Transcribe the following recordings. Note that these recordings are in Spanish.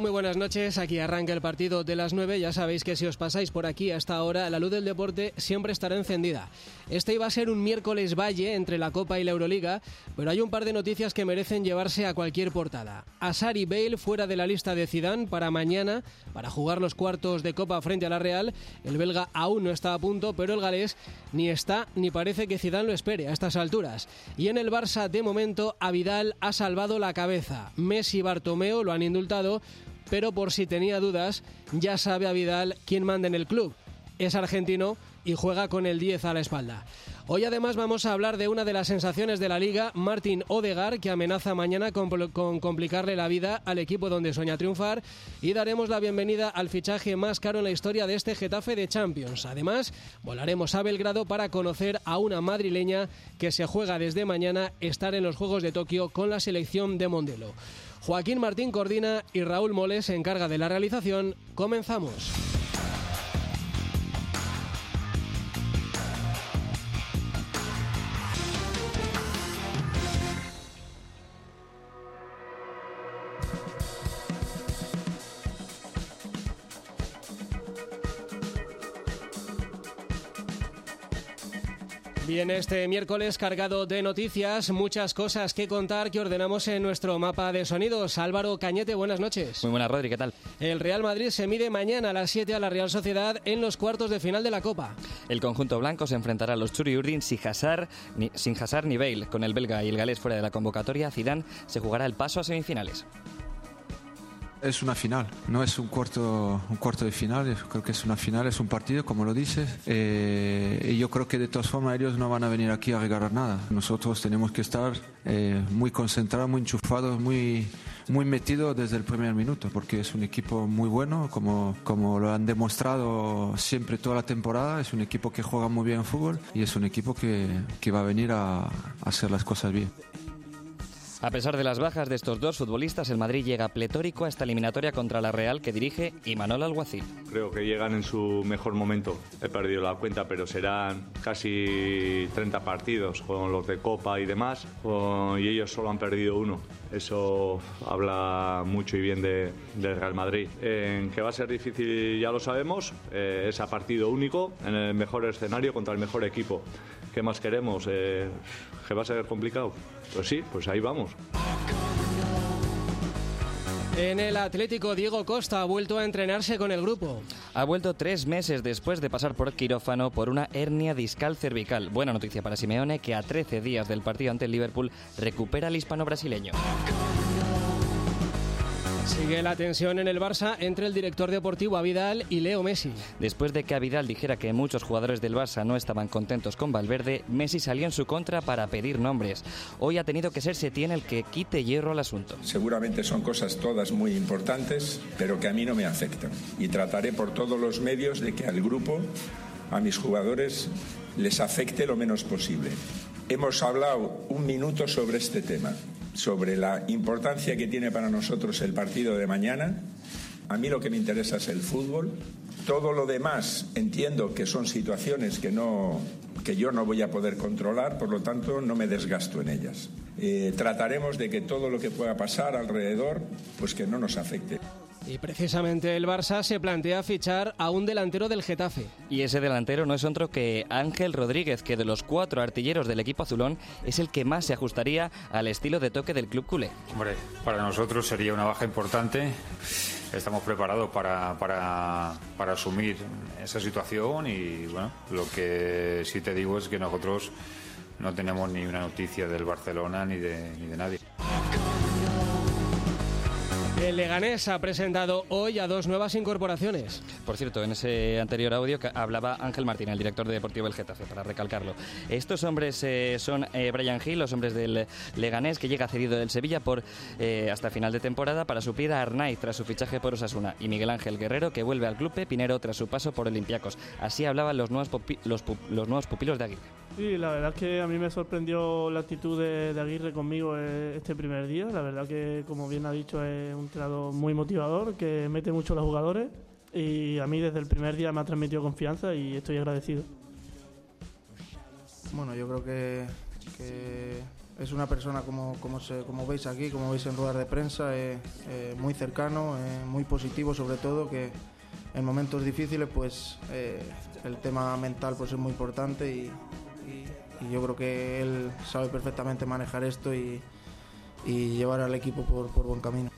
Muy buenas noches. Aquí arranca el partido de las 9. Ya sabéis que si os pasáis por aquí a esta hora, la luz del deporte siempre estará encendida. Este iba a ser un miércoles valle entre la Copa y la Euroliga, pero hay un par de noticias que merecen llevarse a cualquier portada. Asari Bale fuera de la lista de Zidane para mañana, para jugar los cuartos de Copa frente a la Real. El belga aún no está a punto, pero el galés ni está ni parece que Zidane lo espere a estas alturas. Y en el Barça, de momento, a ha salvado la cabeza. Messi y Bartomeo lo han indultado pero por si tenía dudas, ya sabe a Vidal quién manda en el club. Es argentino y juega con el 10 a la espalda. Hoy además vamos a hablar de una de las sensaciones de la liga, Martín Odegar, que amenaza mañana con, con, complicarle la vida al equipo donde sueña triunfar y daremos la bienvenida al fichaje más caro en la historia de este Getafe de Champions. Además, volaremos a Belgrado para conocer a una madrileña que se juega desde mañana estar en los Juegos de Tokio con la selección de Mondelo. Joaquín Martín coordina y Raúl Moles se encarga de la realización. Comenzamos. Bien, este miércoles cargado de noticias, muchas cosas que contar que ordenamos en nuestro mapa de sonidos. Álvaro Cañete, buenas noches. Muy buenas, Rodri, ¿qué tal? El Real Madrid se mide mañana a las 7 a la Real Sociedad en los cuartos de final de la Copa. El conjunto blanco se enfrentará a los Churi Urdin sin Hazard ni, sin Hazard ni Bale. Con el belga y el galés fuera de la convocatoria, Zidane se jugará el paso a semifinales. Es una final, no es un cuarto, un cuarto de final, creo que es una final, es un partido, como lo dices. Eh, y yo creo que de todas formas ellos no van a venir aquí a regalar nada. Nosotros tenemos que estar eh, muy concentrados, muy enchufados, muy, muy metidos desde el primer minuto, porque es un equipo muy bueno, como, como lo han demostrado siempre toda la temporada. Es un equipo que juega muy bien fútbol y es un equipo que, que va a venir a, a hacer las cosas bien. A pesar de las bajas de estos dos futbolistas, el Madrid llega pletórico a esta eliminatoria contra la Real que dirige Imanol Alguacil. Creo que llegan en su mejor momento. He perdido la cuenta, pero serán casi 30 partidos con los de Copa y demás, y ellos solo han perdido uno. Eso habla mucho y bien de, Real Madrid. En que va a ser difícil ya lo sabemos, eh, es a partido único, en el mejor escenario contra el mejor equipo. ¿Qué más queremos? Eh, ¿Que va a ser complicado? Pues sí, pues ahí vamos. En el Atlético, Diego Costa ha vuelto a entrenarse con el grupo. Ha vuelto tres meses después de pasar por quirófano por una hernia discal cervical. Buena noticia para Simeone, que a 13 días del partido ante el Liverpool recupera al hispano-brasileño. Sigue la tensión en el Barça entre el director deportivo Avidal y Leo Messi. Después de que Avidal dijera que muchos jugadores del Barça no estaban contentos con Valverde, Messi salió en su contra para pedir nombres. Hoy ha tenido que ser Setién el que quite hierro al asunto. Seguramente son cosas todas muy importantes, pero que a mí no me afectan. Y trataré por todos los medios de que al grupo, a mis jugadores, les afecte lo menos posible. Hemos hablado un minuto sobre este tema sobre la importancia que tiene para nosotros el partido de mañana. A mí lo que me interesa es el fútbol. Todo lo demás entiendo que son situaciones que, no, que yo no voy a poder controlar, por lo tanto no me desgasto en ellas. Eh, trataremos de que todo lo que pueda pasar alrededor, pues que no nos afecte. Y precisamente el Barça se plantea fichar a un delantero del Getafe. Y ese delantero no es otro que Ángel Rodríguez, que de los cuatro artilleros del equipo azulón es el que más se ajustaría al estilo de toque del club culé. Hombre, para nosotros sería una baja importante. Estamos preparados para, para, para asumir esa situación y bueno, lo que sí te digo es que nosotros no tenemos ni una noticia del Barcelona ni de, ni de nadie. El Leganés ha presentado hoy a dos nuevas incorporaciones. Por cierto, en ese anterior audio hablaba Ángel Martín, el director de Deportivo del Getafe, para recalcarlo. Estos hombres eh, son eh, Brian Hill, los hombres del Leganés, que llega cedido del Sevilla por eh, hasta final de temporada para suplir a Arnaiz tras su fichaje por Osasuna y Miguel Ángel Guerrero, que vuelve al club pepinero tras su paso por Olympiacos. Así hablaban los nuevos, los, los nuevos pupilos de Aguirre. Sí, la verdad es que a mí me sorprendió la actitud de, Aguirre conmigo eh, este primer día. La verdad que, como bien ha dicho, es un entrenador muy motivador, que mete mucho a los jugadores y a mí desde el primer día me ha transmitido confianza y estoy agradecido. Bueno, yo creo que, es una persona como, como, como veis aquí, como veis en ruedas de prensa, eh, eh, muy cercano, muy positivo sobre todo, que en momentos difíciles pues el tema mental pues es muy importante y yo creo que él sabe perfectamente manejar esto y, llevar al equipo por buen camino.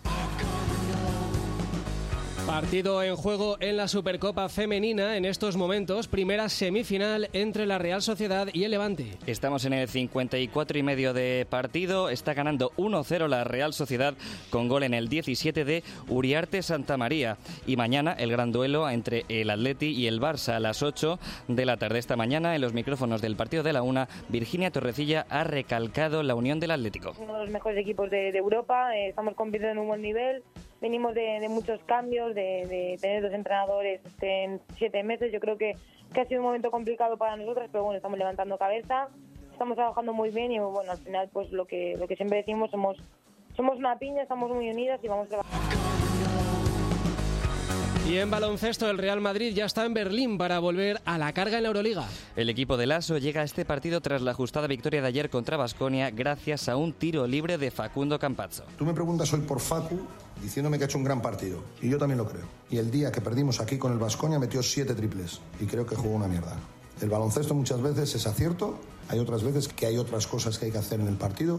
Partido en juego en la Supercopa Femenina en estos momentos, primera semifinal entre la Real Sociedad y el Levante. Estamos en el 54 y medio de partido, está ganando 1-0 la Real Sociedad con gol en el 17 de Uriarte Santa María. Y mañana el gran duelo entre el Atleti y el Barça a las 8 de la tarde. Esta mañana en los micrófonos del partido de la una, Virginia Torrecilla ha recalcado la unión del Atlético. Uno de los mejores equipos de, Europa, eh, estamos compitiendo en un buen nivel venimos de, muchos cambios, de, tener dos entrenadores en siete meses. Yo creo que, ha sido un momento complicado para nosotros, pero bueno, estamos levantando cabeza, estamos trabajando muy bien y bueno, al final pues lo que, lo que siempre decimos, somos, somos una piña, estamos muy unidas y vamos a trabajar. Y en baloncesto, el Real Madrid ya está en Berlín para volver a la carga en la Euroliga. El equipo de Lasso llega a este partido tras la ajustada victoria de ayer contra Basconia gracias a un tiro libre de Facundo Campazzo. Tú me preguntas hoy por Facu diciéndome que ha hecho un gran partido. Y yo también lo creo. Y el día que perdimos aquí con el Basconia metió siete triples. Y creo que jugó una mierda. El baloncesto muchas veces es acierto, hay otras veces que hay otras cosas que hay que hacer en el partido.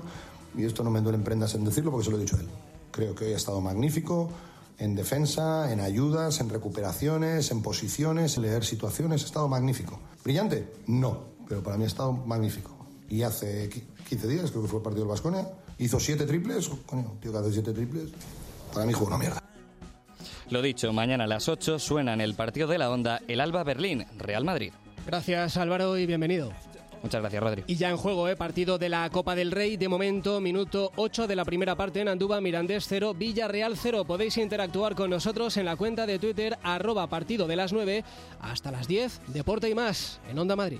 Y esto no me duelen prendas en decirlo porque se lo he dicho a él. Creo que hoy ha estado magnífico en defensa, en ayudas, en recuperaciones, en posiciones, en leer situaciones. Ha estado magnífico. ¿Brillante? No, pero para mí ha estado magnífico. Y hace 15 días, creo que fue el partido del Vasconia, hizo siete triples. Coño, tío que hace siete triples, para mí jugó una mierda. Lo dicho, mañana a las 8 suena en el partido de la Onda el Alba Berlín, Real Madrid. Gracias Álvaro y bienvenido. Muchas gracias, Rodri. Y ya en juego, ¿eh? partido de la Copa del Rey. De momento, minuto 8 de la primera parte en Andúba, Mirandés 0, Villarreal 0. Podéis interactuar con nosotros en la cuenta de Twitter, arroba partido de las 9 hasta las 10. Deporte y más en Onda Madrid.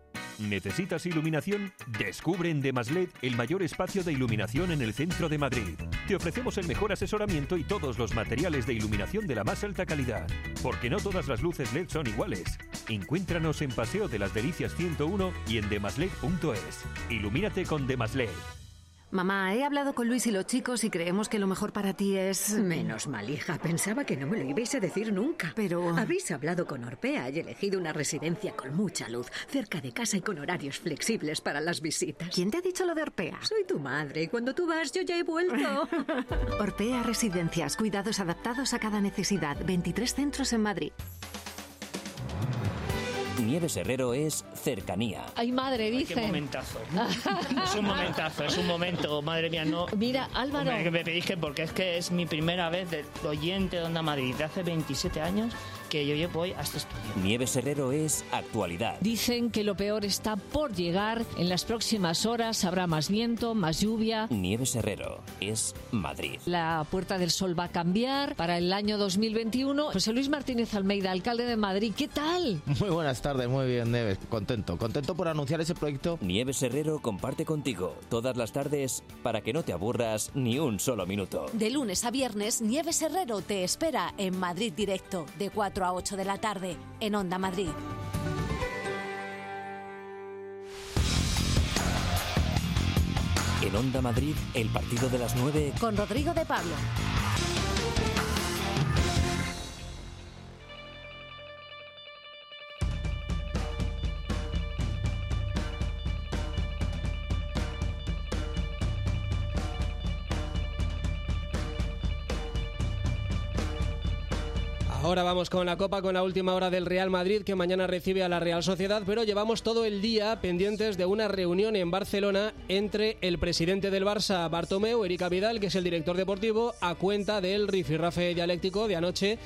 ¿Necesitas iluminación? Descubre en Demasled el mayor espacio de iluminación en el centro de Madrid. Te ofrecemos el mejor asesoramiento y todos los materiales de iluminación de la más alta calidad. Porque no todas las luces LED son iguales. Encuéntranos en Paseo de las Delicias 101 y en demasled.es. Ilumínate con Demasled. Mamá, he hablado con Luis y los chicos y creemos que lo mejor para ti es... Menos mal, hija. Pensaba que no me lo ibais a decir nunca. Pero... Habéis hablado con Orpea y elegido una residencia con mucha luz, cerca de casa y con horarios flexibles para las visitas. ¿Quién te ha dicho lo de Orpea? Soy tu madre y cuando tú vas yo ya he vuelto. Orpea Residencias, cuidados adaptados a cada necesidad. 23 centros en Madrid. Nieves Herrero es cercanía. Ay, madre, dice. Qué momentazo. es un momentazo, es un momento, madre mía, no. Mira, Álvaro. Me, me pedís que porque es que es mi primera vez de oyente de Onda Madrid de hace 27 años que yo voy a este estudio. Nieves Herrero es actualidad. Dicen que lo peor está por llegar. En las próximas horas habrá más viento, más lluvia. Nieves Herrero es Madrid. La Puerta del Sol va a cambiar para el año 2021. José Luis Martínez Almeida, alcalde de Madrid, ¿qué tal? Muy buenas tardes, muy bien, Nieves. Contento, contento por anunciar ese proyecto. Nieves Herrero comparte contigo todas las tardes para que no te aburras ni un solo minuto. De lunes a viernes, Nieves Herrero te espera en Madrid Directo, de 4 a 8 de la tarde en Onda Madrid. En Onda Madrid, el partido de las 9 con Rodrigo de Pablo. Ahora vamos con la Copa, con la última hora del Real Madrid, que mañana recibe a la Real Sociedad, pero llevamos todo el día pendientes de una reunión en Barcelona entre el presidente del Barça, Bartomeu, Erika Vidal, que es el director deportivo, a cuenta del rifirrafe dialéctico de anoche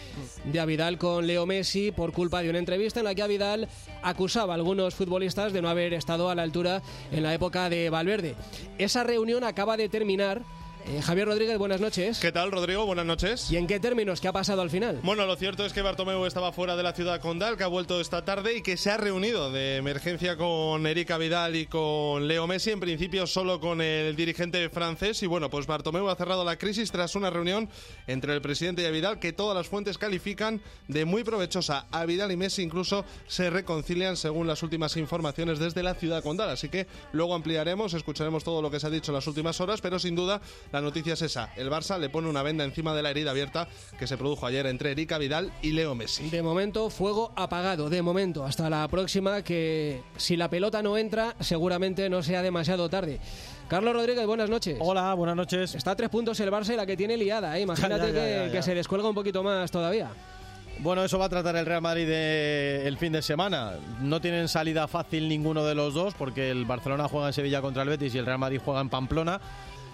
de Avidal con Leo Messi por culpa de una entrevista en la que Avidal acusaba a algunos futbolistas de no haber estado a la altura en la época de Valverde. Esa reunión acaba de terminar eh, Javier Rodríguez, buenas noches. ¿Qué tal, Rodrigo? Buenas noches. ¿Y en qué términos? ¿Qué ha pasado al final? Bueno, lo cierto es que Bartomeu estaba fuera de la ciudad condal, que ha vuelto esta tarde y que se ha reunido de emergencia con Erika Vidal y con Leo Messi, en principio solo con el dirigente francés. Y bueno, pues Bartomeu ha cerrado la crisis tras una reunión entre el presidente y Vidal que todas las fuentes califican de muy provechosa. A Vidal y Messi incluso se reconcilian según las últimas informaciones desde la ciudad condal. Así que luego ampliaremos, escucharemos todo lo que se ha dicho en las últimas horas, pero sin duda la noticia es esa. El Barça le pone una venda encima de la herida abierta que se produjo ayer entre Erika Vidal y Leo Messi. De momento, fuego apagado. De momento, hasta la próxima, que si la pelota no entra, seguramente no sea demasiado tarde. Carlos Rodríguez, buenas noches. Hola, buenas noches. Está a tres puntos el Barça y la que tiene liada. ¿eh? Imagínate Ya, ya, que, ya, ya. que se descuelga un poquito más todavía. Bueno, eso va a tratar el Real Madrid de- el fin de semana. No tienen salida fácil ninguno de los dos porque el Barcelona juega en Sevilla contra el Betis y el Real Madrid juega en Pamplona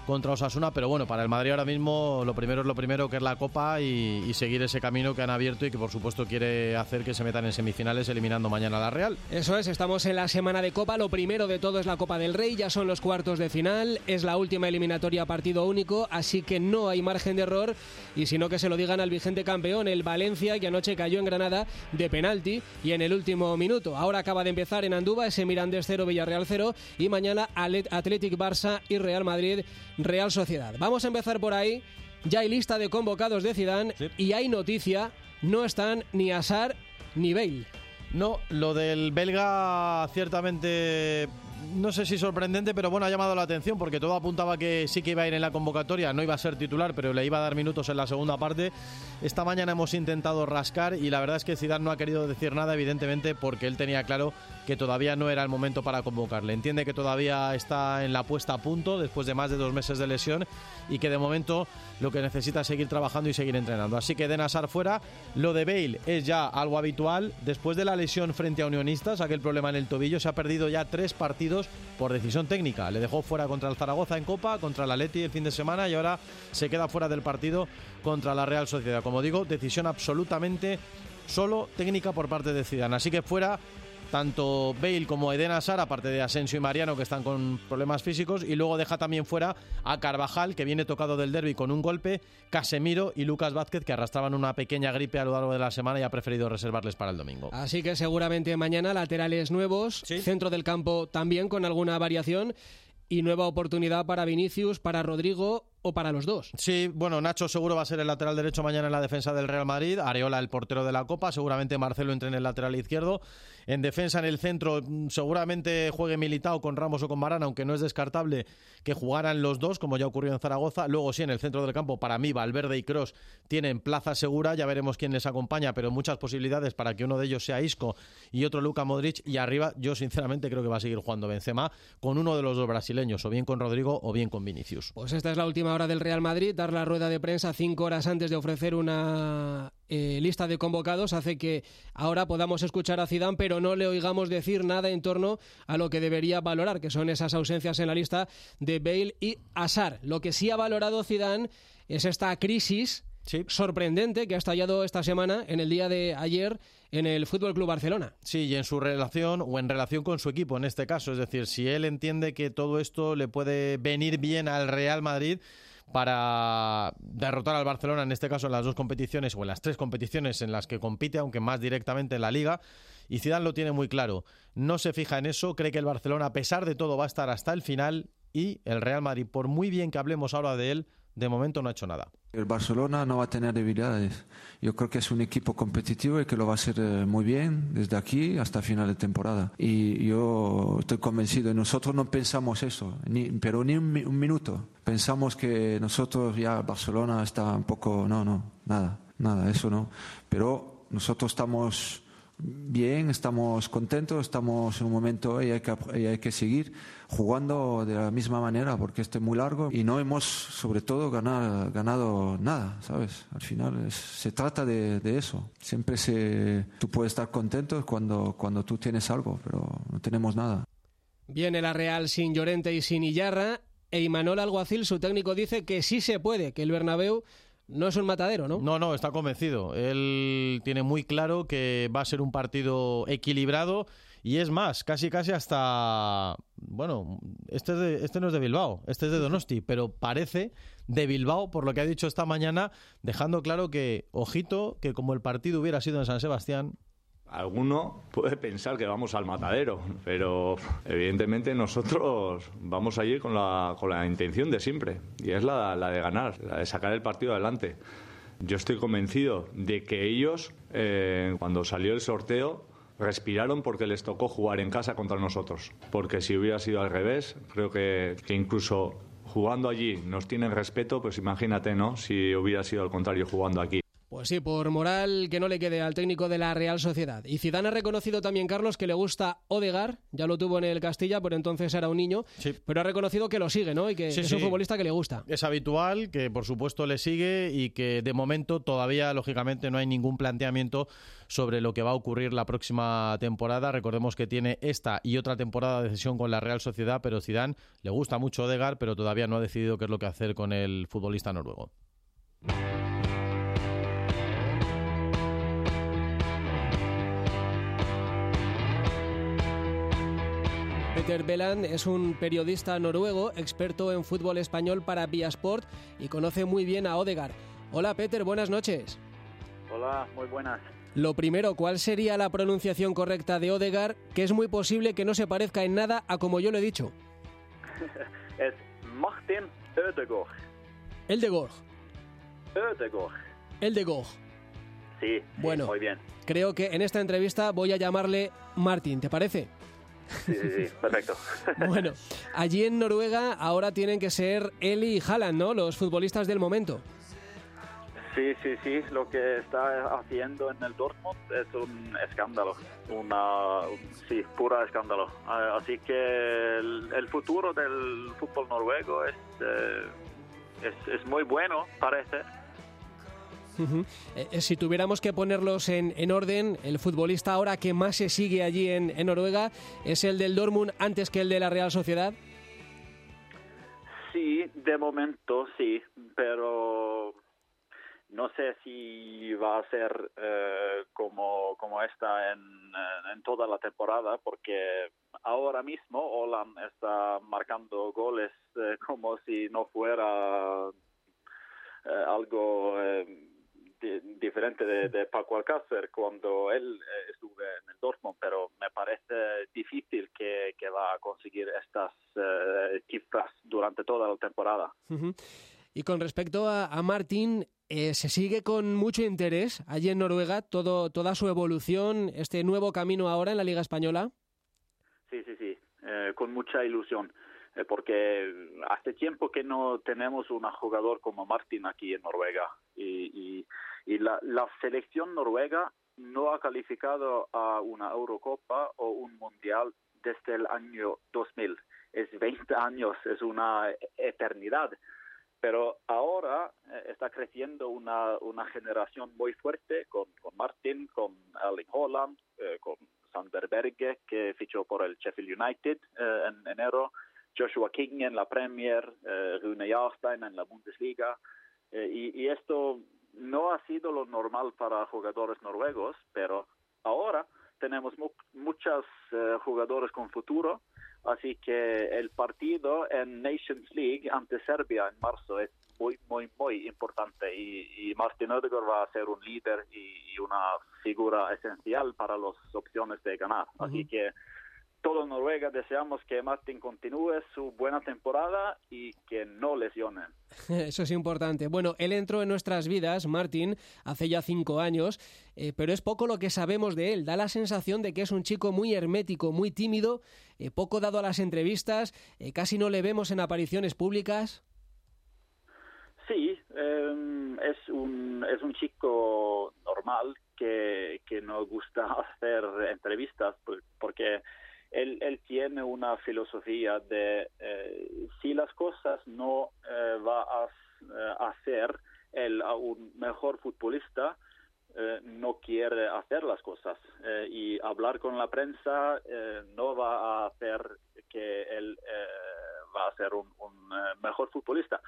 contra Osasuna, pero bueno, para el Madrid ahora mismo lo primero es lo primero que es la Copa y, y seguir ese camino que han abierto y que por supuesto quiere hacer que se metan en semifinales eliminando mañana a la Real. Eso es, estamos en la semana de Copa. Lo primero de todo es la Copa del Rey, ya son los cuartos de final, es la última eliminatoria a partido único, así que no hay margen de error. Y si no, que se lo digan al vigente campeón, el Valencia, que anoche cayó en Granada de penalti y en el último minuto. Ahora acaba de empezar en Andúba ese Mirandés 0, Villarreal 0 y mañana Athletic Barça y Real Madrid, Real Sociedad. Vamos a empezar por ahí. Ya hay lista de convocados de Zidane y hay noticia, no están ni Asar ni Bale. No, lo del belga ciertamente no sé si sorprendente, pero bueno, ha llamado la atención porque todo apuntaba que sí que iba a ir en la convocatoria, no iba a ser titular, pero le iba a dar minutos en la segunda parte. Esta mañana hemos intentado rascar y la verdad es que Zidane no ha querido decir nada, evidentemente, porque él tenía claro que todavía no era el momento para convocarle. Entiende que todavía está en la puesta a punto después de más de dos meses de lesión y que de momento lo que necesita es seguir trabajando y seguir entrenando. Así que Den Hazard fuera. Lo de Bale es ya algo habitual. Después de la lesión frente a Unionistas, aquel problema en el tobillo, se ha perdido ya tres partidos por decisión técnica. Le dejó fuera contra el Zaragoza en Copa, contra el Atleti el fin de semana y ahora se queda fuera del partido contra la Real Sociedad. Como digo, decisión absolutamente solo técnica por parte de Zidane. Así que fuera tanto Bale como Eden Hazard, aparte de Asensio y Mariano que están con problemas físicos, y luego deja también fuera a Carvajal que viene tocado del derby con un golpe, Casemiro y Lucas Vázquez que arrastraban una pequeña gripe a lo largo de la semana y ha preferido reservarles para el domingo. Así que seguramente mañana laterales nuevos, centro del campo también con alguna variación y nueva oportunidad para Vinicius, para Rodrigo o para los dos. Sí, bueno, Nacho seguro va a ser el lateral derecho mañana en la defensa del Real Madrid, Areola el portero de la Copa, seguramente Marcelo entre en el lateral izquierdo, en defensa en el centro mm, seguramente juegue Militao con Ramos o con Varane, aunque no es descartable que jugaran los dos, como ya ocurrió en Zaragoza, luego sí en el centro del campo, para mí Valverde y Cross tienen plaza segura, ya veremos quién les acompaña, pero muchas posibilidades para que uno de ellos sea Isco y otro Luka Modric, y arriba yo sinceramente creo que va a seguir jugando Benzema con uno de los dos brasileños, o bien con Rodrigo o bien con Vinicius. Pues esta es la última hora del Real Madrid. Dar la rueda de prensa cinco horas antes de ofrecer una eh, lista de convocados hace que ahora podamos escuchar a Zidane, pero no le oigamos decir nada en torno a lo que debería valorar, que son esas ausencias en la lista de Bale y Asar. Lo que sí ha valorado Zidane es esta crisis sorprendente que ha estallado esta semana, en el día de ayer, en el Fútbol Club Barcelona. Sí, y en su relación o en relación con su equipo en este caso. Es decir, si él entiende que todo esto le puede venir bien al Real Madrid para derrotar al Barcelona, en este caso en las dos competiciones o en las tres competiciones en las que compite, aunque más directamente en la Liga. Y Zidane lo tiene muy claro. No se fija en eso, cree que el Barcelona, a pesar de todo, va a estar hasta el final y el Real Madrid, por muy bien que hablemos ahora de él, de momento no ha hecho nada. El Barcelona no va a tener debilidades. Yo creo que es un equipo competitivo y que lo va a hacer eh, muy bien desde aquí hasta final de temporada. Y yo estoy convencido. Nosotros no pensamos eso, ni, pero ni un, un minuto. Pensamos que nosotros ya Barcelona está un poco... No, no, nada, nada, eso no. Pero nosotros estamos bien, estamos contentos, estamos en un momento y hay que, y hay que seguir jugando de la misma manera porque este es muy largo y no hemos, sobre todo, ganar, ganado nada, ¿sabes? Al final es- se trata de, de eso. Siempre se, tú puedes estar contento cuando, cuando tú tienes algo, pero no tenemos nada. Viene la Real sin Llorente y sin Illarra. E Imanol Alguacil, su técnico, dice que sí se puede, que el Bernabéu no es un matadero, ¿no? No, no, está convencido. Él tiene muy claro que va a ser un partido equilibrado y es más, casi casi hasta bueno, este, es de- este no es de Bilbao, este es de Donosti, pero parece de Bilbao por lo que ha dicho esta mañana, dejando claro que ojito que como el partido hubiera sido en San Sebastián, Alguno puede pensar que vamos al matadero, pero evidentemente nosotros vamos allí con la, con la intención de siempre, y es la, la de ganar, la de sacar el partido adelante. Yo estoy convencido de que ellos, eh, cuando salió el sorteo, respiraron porque les tocó jugar en casa contra nosotros. Porque si hubiera sido al revés, creo que, que incluso jugando allí nos tienen respeto, pues imagínate, ¿no? Si hubiera sido al contrario jugando aquí. Pues sí, por moral que no le quede al técnico de la Real Sociedad. Y Zidane ha reconocido también, Carlos, que le gusta Odegar, ya lo tuvo en el Castilla, por entonces era un niño, pero ha reconocido que lo sigue, ¿no? Y que Sí, es un sí. futbolista que le gusta. es habitual, que por supuesto le sigue y que de momento todavía, lógicamente, no hay ningún planteamiento sobre lo que va a ocurrir la próxima temporada. Recordemos que tiene esta y otra temporada de cesión con la Real Sociedad, pero Zidane le gusta mucho Odegaard, pero todavía no ha decidido qué es lo que hacer con el futbolista noruego. Peter Beland es un periodista noruego, experto en fútbol español para Viasport y conoce muy bien a Odegar. Hola Peter, buenas noches. Hola, muy buenas. Lo primero, ¿cuál sería la pronunciación correcta de Odegar? Que es muy posible que no se parezca en nada a como yo lo he dicho. es Martin Ødegaard. El de Gorg. Ødegaard. El de Gorg. Sí, sí, Bueno. muy bien. Creo que en esta entrevista voy a llamarle Martin, ¿te parece? Sí, sí, sí, perfecto. Bueno, allí en Noruega ahora tienen que ser Eli y Haaland, ¿no? Los futbolistas del momento. Sí, sí, sí, lo que está haciendo en el Dortmund es un escándalo, una, un- sí, pura escándalo. Ah, Así que el, el futuro del fútbol noruego es, eh, es, es muy bueno, parece. Eh, eh, si tuviéramos que ponerlos en, en orden, el futbolista ahora que más se sigue allí en, Noruega es el del Dortmund antes que el de la Real Sociedad. Sí, de momento sí, pero no sé si va a ser eh, como, como esta en, en- toda la temporada, porque ahora mismo Holland está marcando goles como si no fuera algo diferente de, de Paco Alcácer cuando él eh, estuvo en el Dortmund, pero me parece difícil que, que va a conseguir estas eh, cifras durante toda la temporada. Ujú. Y con respecto a, a Martin, eh, se sigue con mucho interés allí en Noruega todo, toda su evolución, este nuevo camino ahora en la Liga Española. Sí, sí, sí, eh, con mucha ilusión, eh, porque hace tiempo que no tenemos un jugador como Martin aquí en Noruega y, y, y la, la selección noruega no ha calificado a una Eurocopa o un Mundial desde el año 2000. Es 20 años, es una eternidad. Pero ahora eh, está creciendo una, una generación muy fuerte con, con Martin, con Erling Haaland, eh, con Sander Berge, que fichó por el Sheffield United eh, en enero, Joshua King en la Premier, eh, Rune Jarstein en la Bundesliga. Y, y esto no ha sido lo normal para jugadores noruegos, pero ahora tenemos mu- muchos eh, jugadores con futuro, así que el partido en Nations League ante Serbia en marzo es muy, muy, muy importante y, y Martin Odegaard va a ser un líder y, y una figura esencial para las opciones de ganar. Así que todo Noruega deseamos que Martin continúe su buena temporada y que no lesione. Eso es importante. Bueno, él entró en nuestras vidas, Martin, hace ya cinco años, eh, pero es poco lo que sabemos de él. Da la sensación de que es un chico muy hermético, muy tímido, eh, poco dado a las entrevistas, eh, casi no le vemos en apariciones públicas. Sí, eh, es, un, es un chico normal que, que nos gusta hacer entrevistas porque él, tiene una filosofía de eh, si las cosas no eh, va a eh, hacer él a un mejor futbolista, no quiere hacer las cosas y hablar con la prensa no va a hacer que él va a ser un, un mejor futbolista.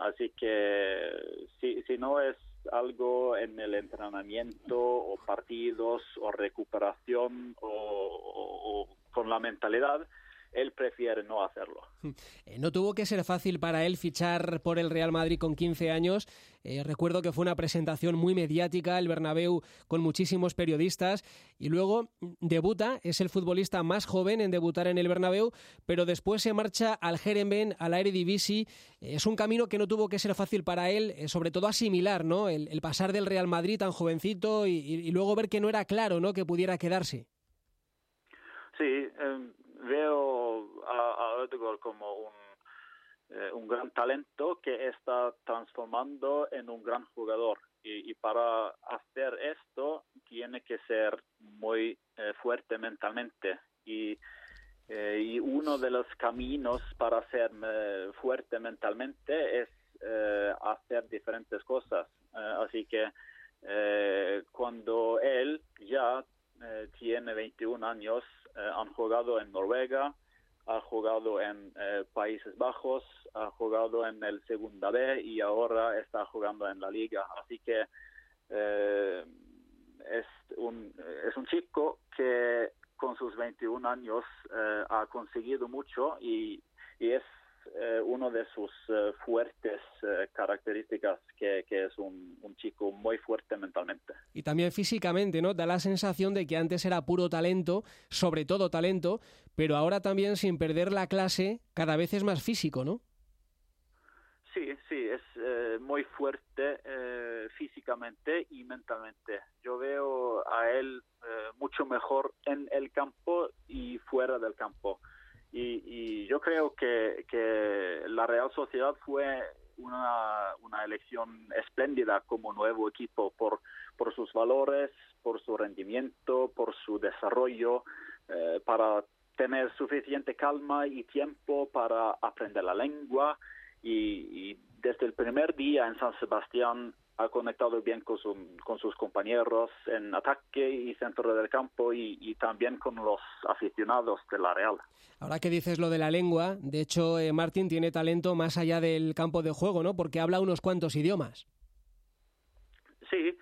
así que si, si no es algo en el entrenamiento o partidos o recuperación o, con la mentalidad, él prefiere no hacerlo. Eh, no tuvo que ser fácil para él fichar por el Real Madrid con 15 años. Eh, recuerdo que fue una presentación muy mediática, el Bernabéu con muchísimos periodistas y luego debuta, es el futbolista más joven en debutar en el Bernabéu, pero después se marcha al Herenben, al Eredivisie. Eh, es un camino que no tuvo que ser fácil para él, sobre todo asimilar, ¿no? El, pasar del Real Madrid tan jovencito y, luego ver que no era claro, ¿no? Que pudiera quedarse. Sí, em, veo a, a como un, eh, un gran talento que está transformando en un gran jugador. Y, para hacer esto tiene que ser muy eh, fuerte mentalmente. Y, eh, y, uno de los caminos para ser fuerte mentalmente es hacer diferentes cosas. así que cuando él ya tiene 21 años, eh, han jugado en Noruega, ha jugado en eh, Países Bajos, ha jugado en el Segunda B y ahora está jugando en la Liga. Así que eh, es, un, es un chico que con sus 21 años ha conseguido mucho y es eh, uno de sus eh, fuertes eh, características, que, es un, chico muy fuerte mentalmente. Y también físicamente, ¿no? Da la sensación de que antes era puro talento, sobre todo talento, pero ahora también sin perder la clase, cada vez es más físico, ¿no? Sí, sí, es muy fuerte físicamente y mentalmente. Yo veo a él mucho mejor en el campo y fuera del campo. Y, yo creo que, la Real Sociedad fue una, elección espléndida como nuevo equipo por, por sus valores, por su rendimiento, por su desarrollo, eh, para tener suficiente calma y tiempo para aprender la lengua. Y, y desde el primer día en San Sebastián ha conectado bien con, con sus compañeros en ataque y centro del campo y, también con los aficionados de la Real. Ahora que dices lo de la lengua, de hecho eh, Martín tiene talento más allá del campo de juego, ¿no? Porque habla unos cuantos idiomas. Sí,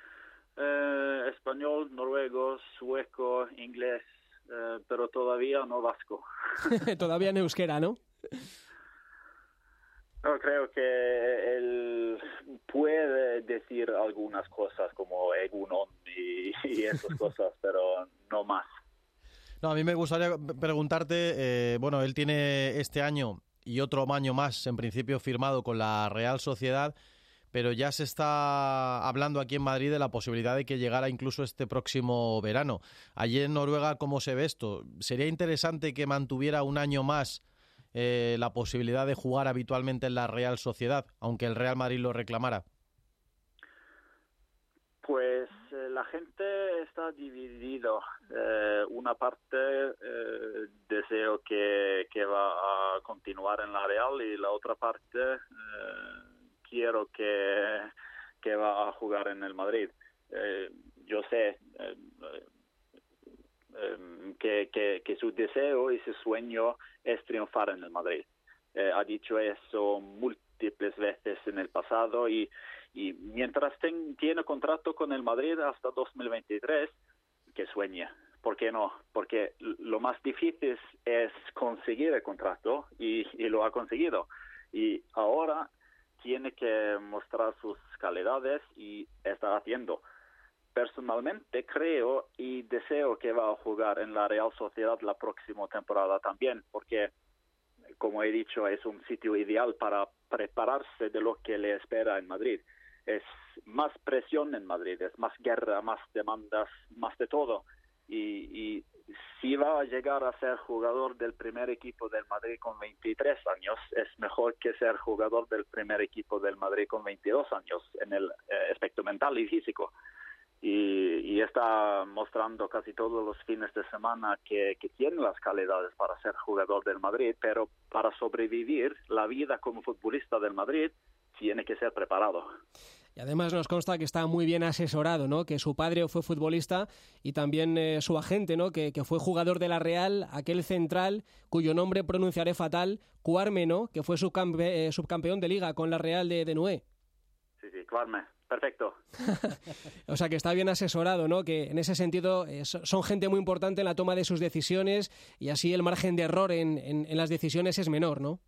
eh, español, noruego, sueco, inglés, eh, pero todavía no vasco. todavía en euskera, ¿no? No, creo que él puede decir algunas cosas como Egunon y, y esas cosas, pero no más. No, a mí me gustaría preguntarte, eh, bueno, él tiene este año y otro año más, en principio, firmado con la Real Sociedad, pero ya se está hablando aquí en Madrid de la posibilidad de que llegara incluso este próximo verano. Allí en Noruega, ¿cómo se ve esto? ¿Sería interesante que mantuviera un año más eh, la posibilidad de jugar habitualmente en la Real Sociedad, aunque el Real Madrid lo reclamara? Pues eh, la gente está dividido. Eh, una parte deseo que, que, va a continuar en la Real y la otra parte quiero que, que va a jugar en el Madrid. yo sé, Em, que, que, su deseo y su sueño es triunfar en el Madrid. Eh, ha dicho eso múltiples veces en el pasado y, y mientras tiene contrato con el Madrid hasta 2023, que sueña. ¿Por qué no? Porque lo más difícil es conseguir el contrato y, y lo ha conseguido. Y ahora tiene que mostrar sus calidades y está haciendo personalmente creo y deseo que va a jugar en la Real Sociedad la próxima temporada también, porque, como he dicho, es un sitio ideal para prepararse de lo que le espera en Madrid. Es más presión en Madrid, es más guerra, más demandas, más de todo. Y, si va a llegar a ser jugador del primer equipo del Madrid con 23 años, es mejor que ser jugador del primer equipo del Madrid con 22 años en el eh, aspecto mental y físico. Y, y está mostrando casi todos los fines de semana que, que tiene las calidades para ser jugador del Madrid, pero para sobrevivir la vida como futbolista del Madrid tiene que ser preparado. Y además nos consta que está muy bien asesorado, ¿no? Que su padre fue futbolista y también eh, su agente, ¿no? Que, que, fue jugador de la Real, aquel central cuyo nombre pronunciaré fatal, Cuarme, ¿no? Que fue subcampe eh, subcampeón de liga con la Real de, de Nué. Sí, sí, Cuarme. Perfecto. o sea que está bien asesorado, ¿no? Que en ese sentido eh, son gente muy importante en la toma de sus decisiones y así el margen de error en, en, en las decisiones es menor, ¿no?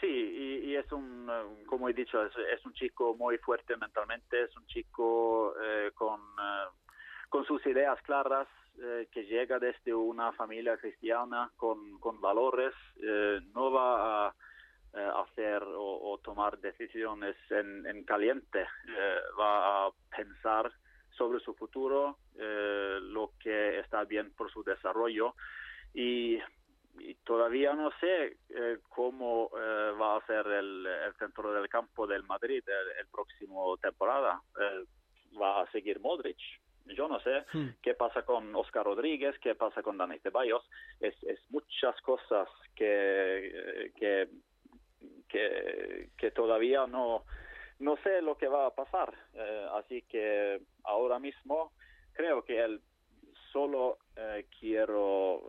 Sí, y, y es un, como he dicho, es, es, un chico muy fuerte mentalmente, es un chico eh, con, eh, con sus ideas claras, eh, que llega desde una familia cristiana con, con valores, no va a hacer o, o, tomar decisiones en, en caliente, va a pensar sobre su futuro, lo que está bien por su desarrollo y y todavía no sé eh, cómo eh, va a ser el, el, centro del campo del Madrid el, el próximo temporada. Eh, va a seguir Modric. Yo no sé hmm. qué pasa con Oscar Rodríguez, qué pasa con Dani Ceballos. Es, es muchas cosas que, que, que, que todavía no, no sé lo que va a pasar. así que ahora mismo creo que él solo quiero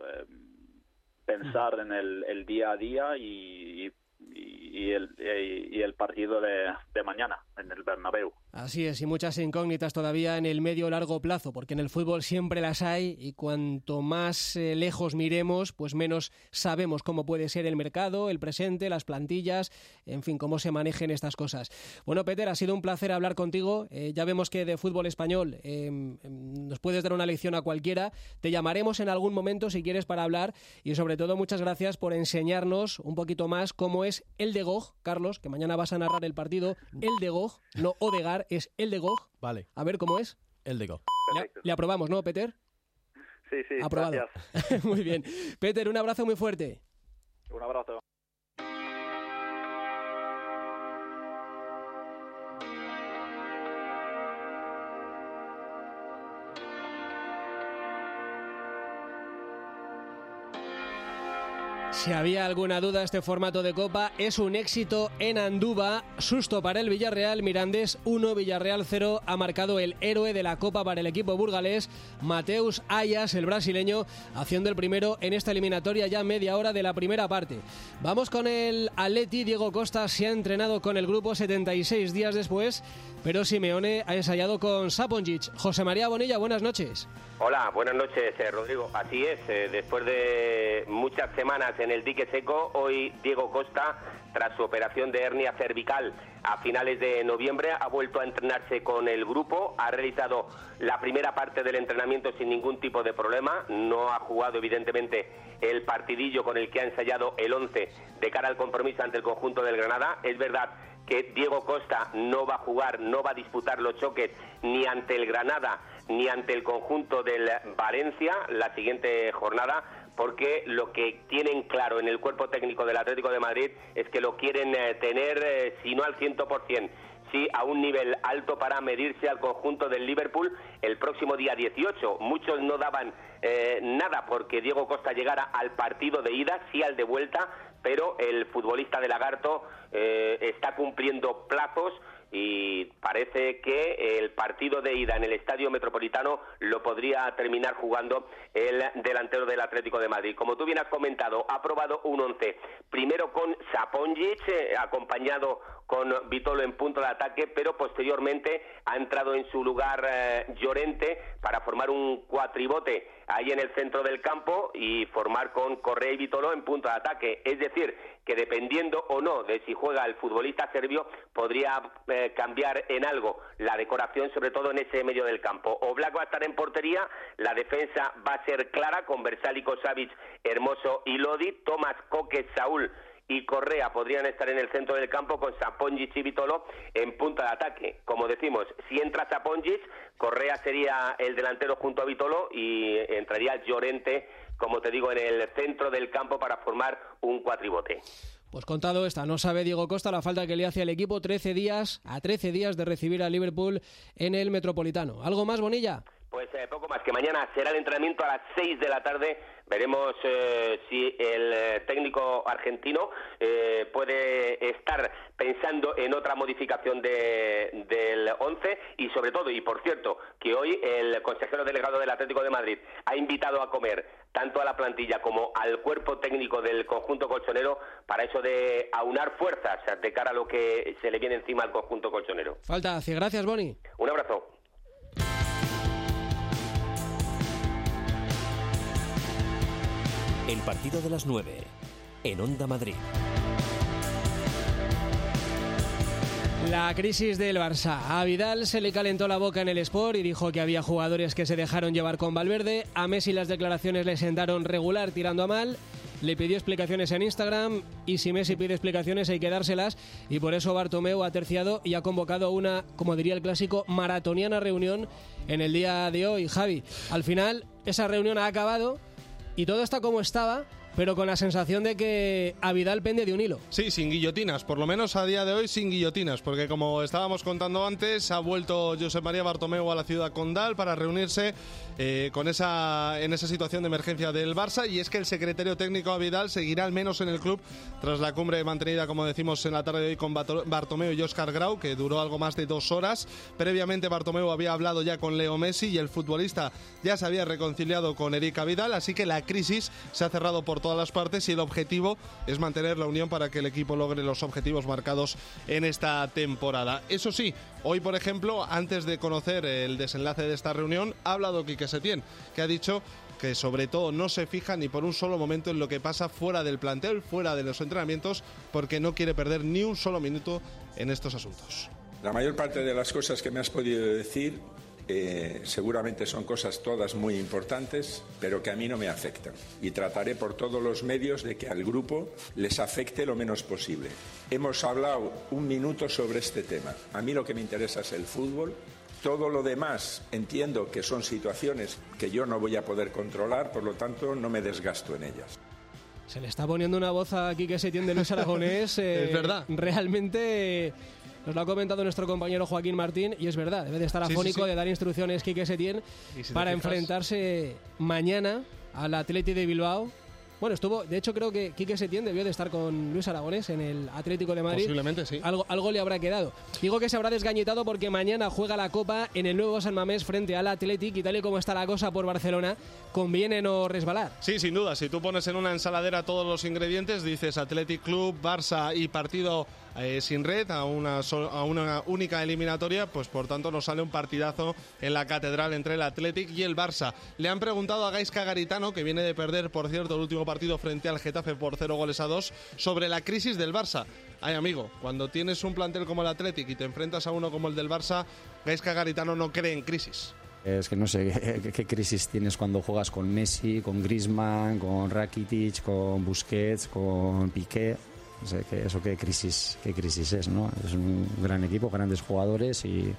pensar en el, el día a día y, y, y el, y, el partido de, de mañana en el Bernabéu. Así es, y muchas incógnitas todavía en el medio largo plazo, porque en el fútbol siempre las hay y cuanto más eh, lejos miremos, pues menos sabemos cómo puede ser el mercado, el presente, las plantillas, en fin, cómo se manejen estas cosas. Bueno, Peter, ha sido un placer hablar contigo. Eh, ya vemos que de fútbol español eh, nos puedes dar una lección a cualquiera. Te llamaremos en algún momento si quieres para hablar y sobre todo muchas gracias por enseñarnos un poquito más cómo es el de Gog, Carlos, que mañana vas a narrar el partido, el de Gog, no Odegar es el de Gog. Vale. A ver cómo es. El de Gog. Le, le, aprobamos, ¿no, Peter? Sí, sí. Aprobado. muy bien. Peter, un abrazo muy fuerte. Un abrazo. Si había alguna duda, este formato de Copa es un éxito en Andúba. Susto para el Villarreal, Mirandés 1, Villarreal 0. Ha marcado el héroe de la Copa para el equipo burgalés, Mateus Ayas, el brasileño, haciendo el primero en esta eliminatoria ya media hora de la primera parte. Vamos con el Atleti. Diego Costa se ha entrenado con el grupo 76 días después, pero Simeone ha ensayado con Saponjic. José María Bonilla, buenas noches. Hola, buenas noches, eh, Rodrigo. Así es, eh, después de muchas semanas en el dique seco, hoy Diego Costa, tras su operación de hernia cervical a finales de noviembre, ha vuelto a entrenarse con el grupo, ha realizado la primera parte del entrenamiento sin ningún tipo de problema, no ha jugado evidentemente el partidillo con el que ha ensayado el 11 de cara al compromiso ante el conjunto del Granada. Es verdad que Diego Costa no va a jugar, no va a disputar los choques ni ante el Granada ni ante el conjunto del Valencia la siguiente jornada porque lo que tienen claro en el cuerpo técnico del Atlético de Madrid es que lo quieren eh, tener, eh, si no al 100%, sí a un nivel alto para medirse al conjunto del Liverpool el próximo día 18. Muchos no daban eh, nada porque Diego Costa llegara al partido de ida, sí al de vuelta, pero el futbolista de Lagarto eh, está cumpliendo plazos y parece que el partido de ida en el Estadio Metropolitano lo podría terminar jugando el delantero del Atlético de Madrid. Como tú bien has comentado, ha probado un once, primero con Saponjic, eh, acompañado con Vitolo en punto de ataque, pero posteriormente ha entrado en su lugar eh, Llorente para formar un cuatribote ahí en el centro del campo y formar con Correa y Vitolo en punto de ataque. Es decir, que dependiendo o no de si juega el futbolista serbio, podría eh, cambiar en algo la decoración, sobre todo en ese medio del campo. Oblak va a estar en portería, la defensa va a ser clara con Versálico Savic, Hermoso y Lodi, Tomás Coque, Saúl y Correa podrían estar en el centro del campo con Sapongic y Vitolo en punta de ataque. Como decimos, si entra Sapongic, Correa sería el delantero junto a Vitolo y entraría Llorente, como te digo, en el centro del campo para formar un cuatribote. Pues contado esta, no sabe Diego Costa la falta que le hace al equipo 13 días, a 13 días de recibir a Liverpool en el Metropolitano. ¿Algo más, Bonilla? Pues eh, poco más, que mañana será el entrenamiento a las 6 de la tarde. Veremos eh, si el eh, técnico argentino eh, puede estar pensando en otra modificación de- del 11 y sobre todo, y por cierto, que hoy el consejero delegado del Atlético de Madrid ha invitado a comer tanto a la plantilla como al cuerpo técnico del conjunto colchonero para eso de aunar fuerzas de cara a lo que se le viene encima al conjunto colchonero. Falta hace. Gracias, Boni. Un abrazo. El partido de las 9 en Onda Madrid. La crisis del Barça. A Vidal se le calentó la boca en el Sport y dijo que había jugadores que se dejaron llevar con Valverde. A Messi las declaraciones le sentaron regular tirando a mal. Le pidió explicaciones en Instagram y si Messi pide explicaciones hay que dárselas y por eso Bartomeu ha terciado y ha convocado una, como diría el clásico, maratoniana reunión en el día de hoy. Javi, al final esa reunión ha acabado y todo está como estaba, pero con la sensación de que a Vidal pende de un hilo. Sí, sin guillotinas, por lo menos a día de hoy sin guillotinas, porque como estábamos contando antes, ha vuelto José María Bartomeu a la ciudad condal para reunirse eh, con esa, en esa situación de emergencia del Barça y es que el secretario técnico Avidal seguirá al menos en el club tras la cumbre mantenida, como decimos, en la tarde de hoy con Bartomeu y Oscar Grau, que duró algo más de dos horas. Previamente Bartomeu había hablado ya con Leo Messi y el futbolista ya se había reconciliado con Erika Vidal, así que la crisis se ha cerrado por todas las partes y el objetivo es mantener la unión para que el equipo logre los objetivos marcados en esta temporada. Eso sí, hoy por ejemplo, antes de conocer el desenlace de esta reunión, ha hablado Quique Setién, que ha dicho que sobre todo no se fija ni por un solo momento en lo que pasa fuera del plantel, fuera de los entrenamientos, porque no quiere perder ni un solo minuto en estos asuntos. La mayor parte de las cosas que me has podido decir eh, seguramente son cosas todas muy importantes, pero que a mí no me afectan. Y trataré por todos los medios de que al grupo les afecte lo menos posible. Hemos hablado un minuto sobre este tema. A mí lo que me interesa es el fútbol. Todo lo demás entiendo que son situaciones que yo no voy a poder controlar, por lo tanto no me desgasto en ellas. Se le está poniendo una voz a Quique Setién de Luis Aragonés. eh, Es verdad. Realmente eh, nos lo ha comentado nuestro compañero Joaquín Martín y es verdad, debe de estar Sí, sí, afónico sí. de dar instrucciones Quique Setién si para fijas- enfrentarse mañana al Atleti de Bilbao. Bueno, estuvo, de hecho creo que Quique Setién debió de estar con Luis Aragonés en el Atlético de Madrid. Posiblemente, sí. Algo, algo le habrá quedado. Digo que se habrá desgañitado porque mañana juega la Copa en el nuevo San Mamés frente al Athletic y tal y como está la cosa por Barcelona, conviene no resbalar. Sí, sin duda. Si tú pones en una ensaladera todos los ingredientes, dices Athletic Club, Barça y partido eh, sin red a una, a una única eliminatoria, pues por tanto nos sale un partidazo en la catedral entre el Athletic y el Barça. Le han preguntado a Gaisca Garitano, que viene de perder, por cierto, el último partido frente al Getafe por 0 goles a 2, sobre la crisis del Barça. Ay, amigo, cuando tienes un plantel como el Athletic y te enfrentas a uno como el del Barça, Gaisca Garitano no cree en crisis. Es que no sé qué, qué crisis tienes cuando juegas con Messi, con Griezmann, con Rakitic, con Busquets, con Piqué. No sé qué, eso qué crisis, qué crisis es, ¿no? Es un gran equipo, grandes jugadores y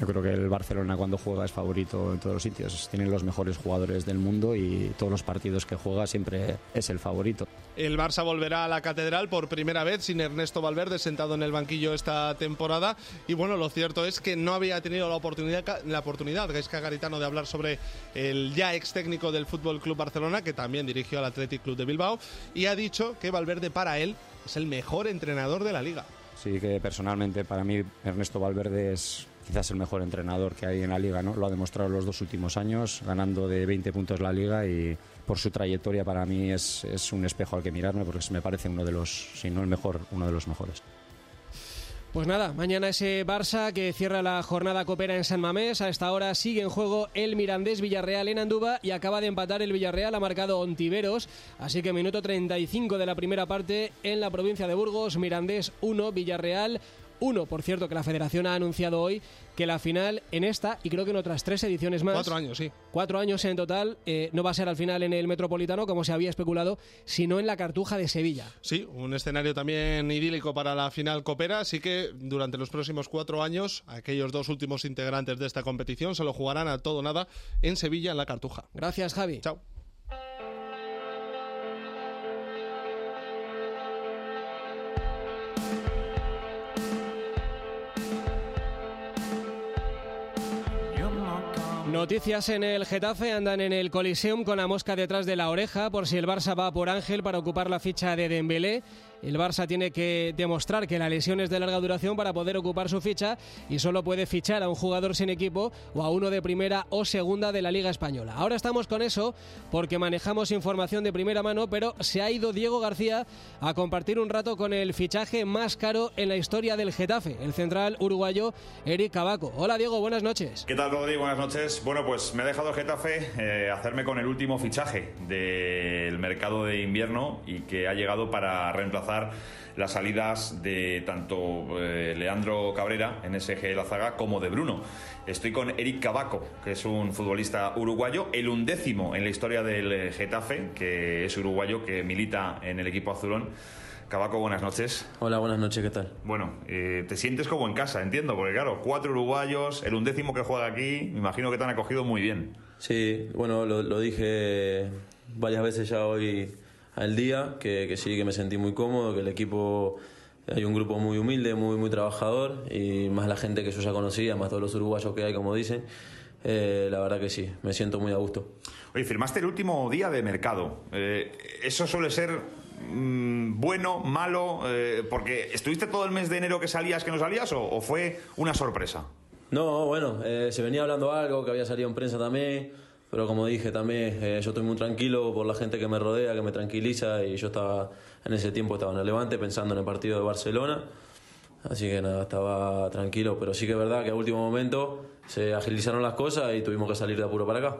yo creo que el Barcelona cuando juega es favorito en todos los sitios. Tienen los mejores jugadores del mundo y todos los partidos que juega siempre es el favorito. El Barça volverá a la catedral por primera vez sin Ernesto Valverde sentado en el banquillo esta temporada. Y bueno, lo cierto es que no había tenido la oportunidad, la oportunidad Gaisca Garitano de hablar sobre el ya ex técnico del Fútbol Club Barcelona, que también dirigió al Athletic Club de Bilbao, y ha dicho que Valverde para él es el mejor entrenador de la liga. Sí que personalmente para mí Ernesto Valverde es quizás el mejor entrenador que hay en la liga, ¿no? Lo ha demostrado los dos últimos años, ganando de 20 puntos la liga y por su trayectoria para mí es, un espejo al que mirarme porque me parece uno de los, si no el mejor, uno de los mejores. Pues nada, mañana ese Barça que cierra la jornada copera en San Mamés. A esta hora sigue en juego el Mirandés Villarreal en Andúba y acaba de empatar el Villarreal, ha marcado Ontiveros. Así que minuto 35 de la primera parte en la provincia de Burgos. Mirandés 1, Villarreal 1. Por cierto, que la federación ha anunciado hoy que la final en esta y creo que en otras tres ediciones más. Cuatro años, sí. Cuatro años en total. eh, no va a ser al final en el Metropolitano, como se había especulado, sino en la Cartuja de Sevilla. Sí, un escenario también idílico para la final copera, así que durante los próximos cuatro años, aquellos dos últimos integrantes de esta competición se lo jugarán a todo o nada en Sevilla, en la Cartuja. Gracias, Javi. Chao. Noticias en el Getafe andan en el Coliseum con la mosca detrás de la oreja por si el Barça va por Ángel para ocupar la ficha de Dembélé. El Barça tiene que demostrar que la lesión es de larga duración para poder ocupar su ficha y solo puede fichar a un jugador sin equipo o a uno de primera o segunda de la Liga Española. Ahora estamos con eso porque manejamos información de primera mano, pero se ha ido Diego García a compartir un rato con el fichaje más caro en la historia del Getafe, el central uruguayo Eric Cabaco. Hola Diego, buenas noches. ¿Qué tal Rodrigo? Buenas noches. Bueno, pues me ha dejado Getafe eh, hacerme con el último fichaje del mercado de invierno y que ha llegado para reemplazar las salidas de tanto eh, Leandro Cabrera en SG La Zaga como de Bruno. Estoy con Eric Cabaco, que es un futbolista uruguayo, el undécimo en la historia del eh, Getafe, que es uruguayo, que milita en el equipo azulón. Cabaco, buenas noches. Hola, buenas noches, ¿qué tal? Bueno, eh, te sientes como en casa, entiendo, porque claro, cuatro uruguayos, el undécimo que juega aquí, me imagino que te han acogido muy bien. Sí, bueno, lo, lo dije varias veces ya hoy al día, que, sí, que me sentí muy cómodo, que el equipo hay un grupo muy humilde, muy, muy trabajador y más la gente que yo ya conocía, más todos los uruguayos que hay, como dicen. Eh, la verdad que sí, me siento muy a gusto. Oye, firmaste el último día de mercado. Eh, ¿Eso suele ser mm, bueno, malo? Eh, porque ¿estuviste todo el mes de enero que salías, que no salías o, o fue una sorpresa? No, bueno, se venía hablando algo, que había salido en prensa también. Pero como dije también, eh, yo estoy muy tranquilo por la gente que me rodea, que me tranquiliza y yo estaba en ese tiempo estaba en el Levante pensando en el partido de Barcelona. Así que nada, estaba tranquilo, pero sí que es verdad que a último momento se agilizaron las cosas y tuvimos que salir de apuro para acá.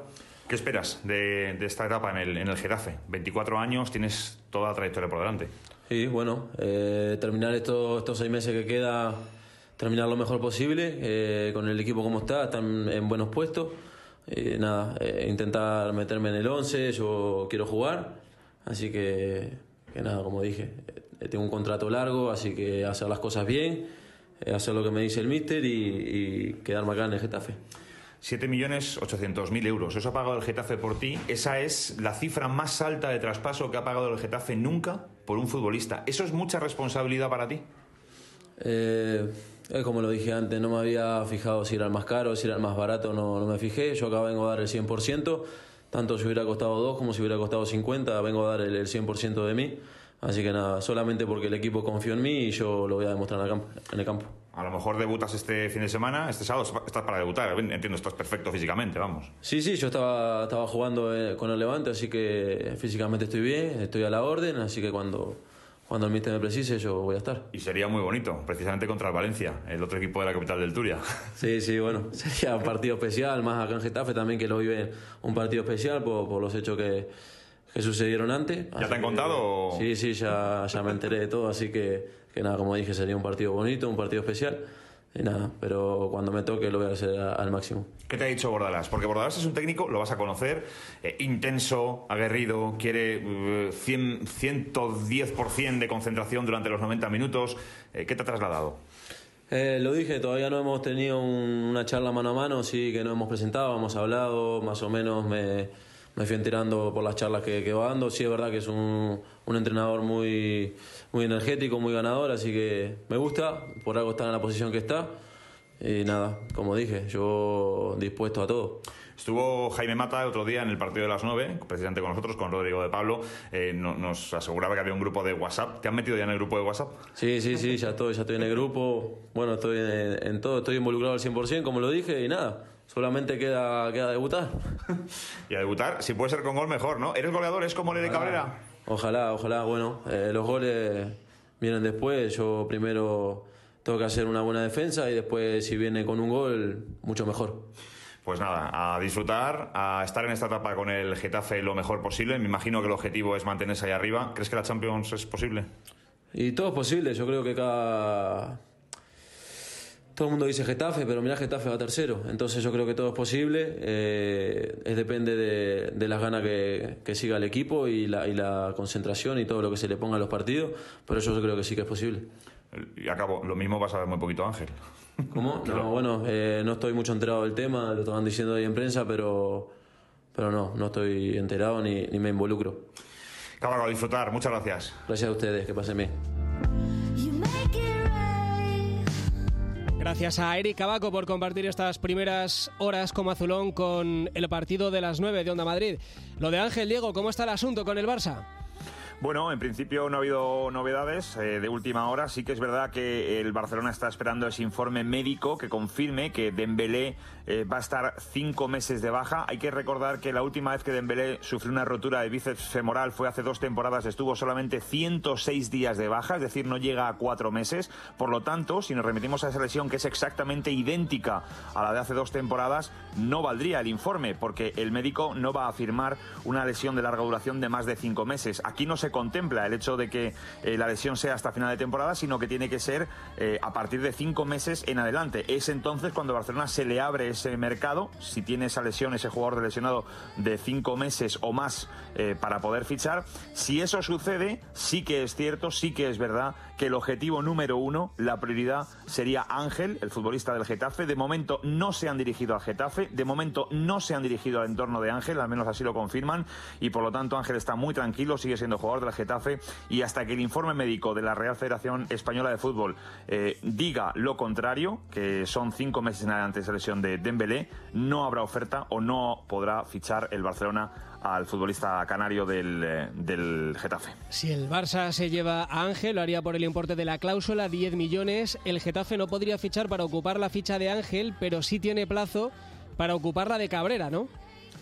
¿Qué esperas de, esta etapa en el, en el Getafe? 24 años, tienes toda la trayectoria por delante. Sí, bueno, eh, terminar estos, estos seis meses que queda, terminar lo mejor posible, eh, con el equipo como está, están en buenos puestos eh, nada, eh, intentar meterme en el 11, yo quiero jugar, así que, que nada, como dije, eh, tengo un contrato largo, así que hacer las cosas bien, hacer lo que me dice el míster y, quedarme acá en el Getafe. 7.800.000 euros. Eso ha pagado el Getafe por ti. Esa es la cifra más alta de traspaso que ha pagado el Getafe nunca por un futbolista. ¿Eso es mucha responsabilidad para ti? Eh, como lo dije antes, no me había fijado si era el más caro, si era el más barato, no, no me fijé. Yo acá vengo a dar el 100%, tanto si hubiera costado 2 como si hubiera costado 50, vengo a dar el, 100% de mí. Así que nada, solamente porque el equipo confió en mí y yo lo voy a demostrar en el campo. A lo mejor debutas este fin de semana, este sábado estás para debutar, entiendo, estás perfecto físicamente, vamos. Sí, sí, yo estaba, estaba jugando eh, con el Levante, así que físicamente estoy bien, estoy a la orden, así que cuando, cuando el míster me precise yo voy a estar. Y sería muy bonito, precisamente contra el Valencia, el otro equipo de la capital del Turia. Sí, sí, bueno, sería un partido especial, más acá en Getafe también que lo vive un partido especial por, por los hechos que, que sucedieron antes. ¿Ya te han contado? Sí, sí, ya, ya me enteré de todo, así que, que nada, como dije, sería un partido bonito, un partido especial. Y nada, pero cuando me toque lo voy a hacer al máximo. ¿Qué te ha dicho Bordalás? Porque Bordalás es un técnico, lo vas a conocer, eh, intenso, aguerrido, quiere 100, eh, 110% de concentración durante los 90 minutos. Eh, ¿Qué te ha trasladado? lo dije, todavía no hemos tenido una charla mano a mano, sí que no hemos presentado, hemos hablado, más o menos me, me fui enterando por las charlas que, que va dando. Sí, es verdad que es un, un entrenador muy, muy energético, muy ganador, así que me gusta, por algo está en la posición que está. Y nada, como dije, yo dispuesto a todo. Estuvo Jaime Mata el otro día en el partido de las 9, precisamente con nosotros, con Rodrigo de Pablo. Eh, nos aseguraba que había un grupo de WhatsApp. ¿Te han metido ya en el grupo de WhatsApp? Sí, sí, sí, ya estoy, ya estoy en el grupo. Bueno, estoy en, todo, estoy involucrado al 100%, como lo dije, y nada, solamente queda, queda debutar. y a debutar, si puede ser con gol, mejor, ¿no? ¿Eres goleador? ¿Es como le de Cabrera? Ojalá, ojalá. Bueno, eh, los goles vienen después. Yo primero tengo que hacer una buena defensa y después, si viene con un gol, mucho mejor. Pues nada, a disfrutar, a estar en esta etapa con el Getafe lo mejor posible. Me imagino que el objetivo es mantenerse ahí arriba. ¿Crees que la Champions es posible? Y todo es posible. Yo creo que cada todo el mundo dice Getafe, pero mira, Getafe va tercero. Entonces yo creo que todo es posible. Eh, es depende de, las ganas que, siga el equipo y la, y la, concentración y todo lo que se le ponga a los partidos. Pero yo creo que sí que es posible. Y acabo, lo mismo va a saber muy poquito Ángel. ¿Cómo? No, bueno, eh, no estoy mucho enterado del tema, lo estaban diciendo ahí en prensa, pero, pero no, no estoy enterado ni, ni me involucro. Caballo, a disfrutar. Muchas gracias. Gracias a ustedes, que pasen bien. Gracias a Eric Abaco por compartir estas primeras horas como azulón con el partido de las 9 de Onda Madrid. Lo de Ángel Diego, ¿cómo está el asunto con el Barça? Bueno, en principio no ha habido novedades eh, de última hora. Sí que es verdad que el Barcelona está esperando ese informe médico que confirme que Dembélé eh, va a estar cinco meses de baja. Hay que recordar que la última vez que Dembélé sufrió una rotura de bíceps femoral fue hace dos temporadas. Estuvo solamente 106 días de baja, es decir, no llega a cuatro meses. Por lo tanto, si nos remitimos a esa lesión que es exactamente idéntica a la de hace dos temporadas, no valdría el informe porque el médico no va a afirmar una lesión de larga duración de más de cinco meses. Aquí no se contempla el hecho de que eh, la lesión sea hasta final de temporada, sino que tiene que ser eh, a partir de cinco meses en adelante. Es entonces cuando Barcelona se le abre ese mercado, si tiene esa lesión, ese jugador de lesionado de cinco meses o más eh, para poder fichar. Si eso sucede, sí que es cierto, sí que es verdad que el objetivo número uno, la prioridad sería Ángel, el futbolista del Getafe. De momento no se han dirigido al Getafe, de momento no se han dirigido al entorno de Ángel, al menos así lo confirman, y por lo tanto Ángel está muy tranquilo, sigue siendo jugador del Getafe, y hasta que el informe médico de la Real Federación Española de Fútbol eh, diga lo contrario, que son cinco meses adelante de lesión de Dembélé, no habrá oferta o no podrá fichar el Barcelona al futbolista canario del, eh, del, Getafe. Si el Barça se lleva a Ángel, lo haría por el importe de la cláusula, 10 millones. El Getafe no podría fichar para ocupar la ficha de Ángel, pero sí tiene plazo para ocupar la de Cabrera, ¿no?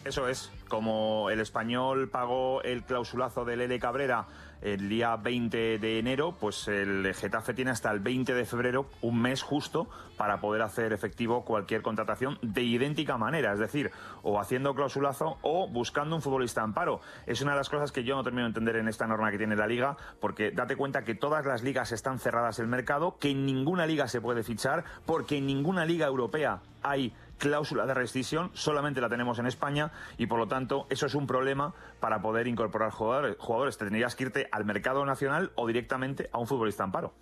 Eso es. Como el español pagó el clausulazo del L Cabrera el día 20 de enero, pues el Getafe tiene hasta el 20 de febrero, un mes justo, para poder hacer efectivo cualquier contratación de idéntica manera, es decir, o haciendo clausulazo o buscando un futbolista amparo. Es una de las cosas que yo no termino de entender en esta norma que tiene la liga, porque date cuenta que todas las ligas están cerradas el mercado, que en ninguna liga se puede fichar, porque en ninguna liga europea hay cláusula de rescisión, solamente la tenemos en España y por lo tanto eso es un problema para poder incorporar jugadores. jugadores. Tendrías que irte al mercado nacional o directamente a un futbolista amparo.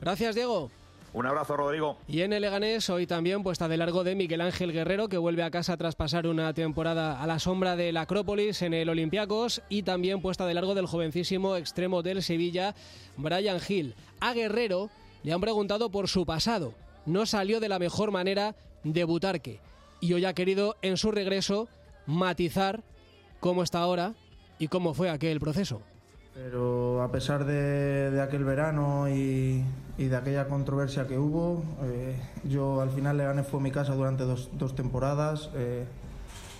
Gracias, Diego. Un abrazo, Rodrigo. Y en el Leganés hoy también puesta de largo de Miguel Ángel Guerrero, que vuelve a casa tras pasar una temporada a la sombra del Acrópolis en el Olympiacos, y también puesta de largo del jovencísimo extremo del Sevilla, Brian Hill. A Guerrero le han preguntado por su pasado. No salió de la mejor manera de Butarque y hoy ha querido en su regreso matizar cómo está ahora y cómo fue aquel proceso. Pero a pesar de, aquel verano y, de aquella controversia que hubo, eh, yo al final Leganés fue mi casa durante dos, temporadas. Eh,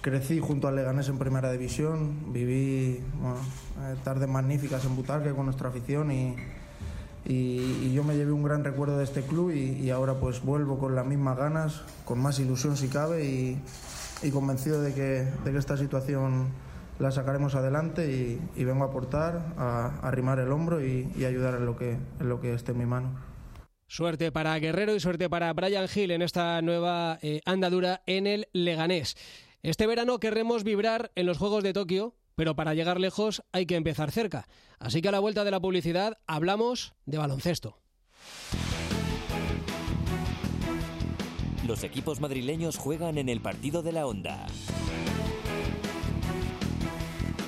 crecí junto al Leganés en Primera División, viví eh, tardes magníficas en Butarque con nuestra afición y, y, yo me llevé un gran recuerdo de este club y, ahora pues vuelvo con las mismas ganas, con más ilusión si cabe y, convencido de que, de que, esta situación la sacaremos adelante y, vengo a aportar, a, arrimar el hombro y, ayudar en lo, que, en lo que esté en mi mano. Suerte para Guerrero y suerte para Brian Hill en esta nueva eh, andadura en el Leganés. Este verano querremos vibrar en los Juegos de Tokio pero para llegar lejos hay que empezar cerca. Así que a la vuelta de la publicidad hablamos de baloncesto. Los equipos madrileños juegan en el partido de la onda.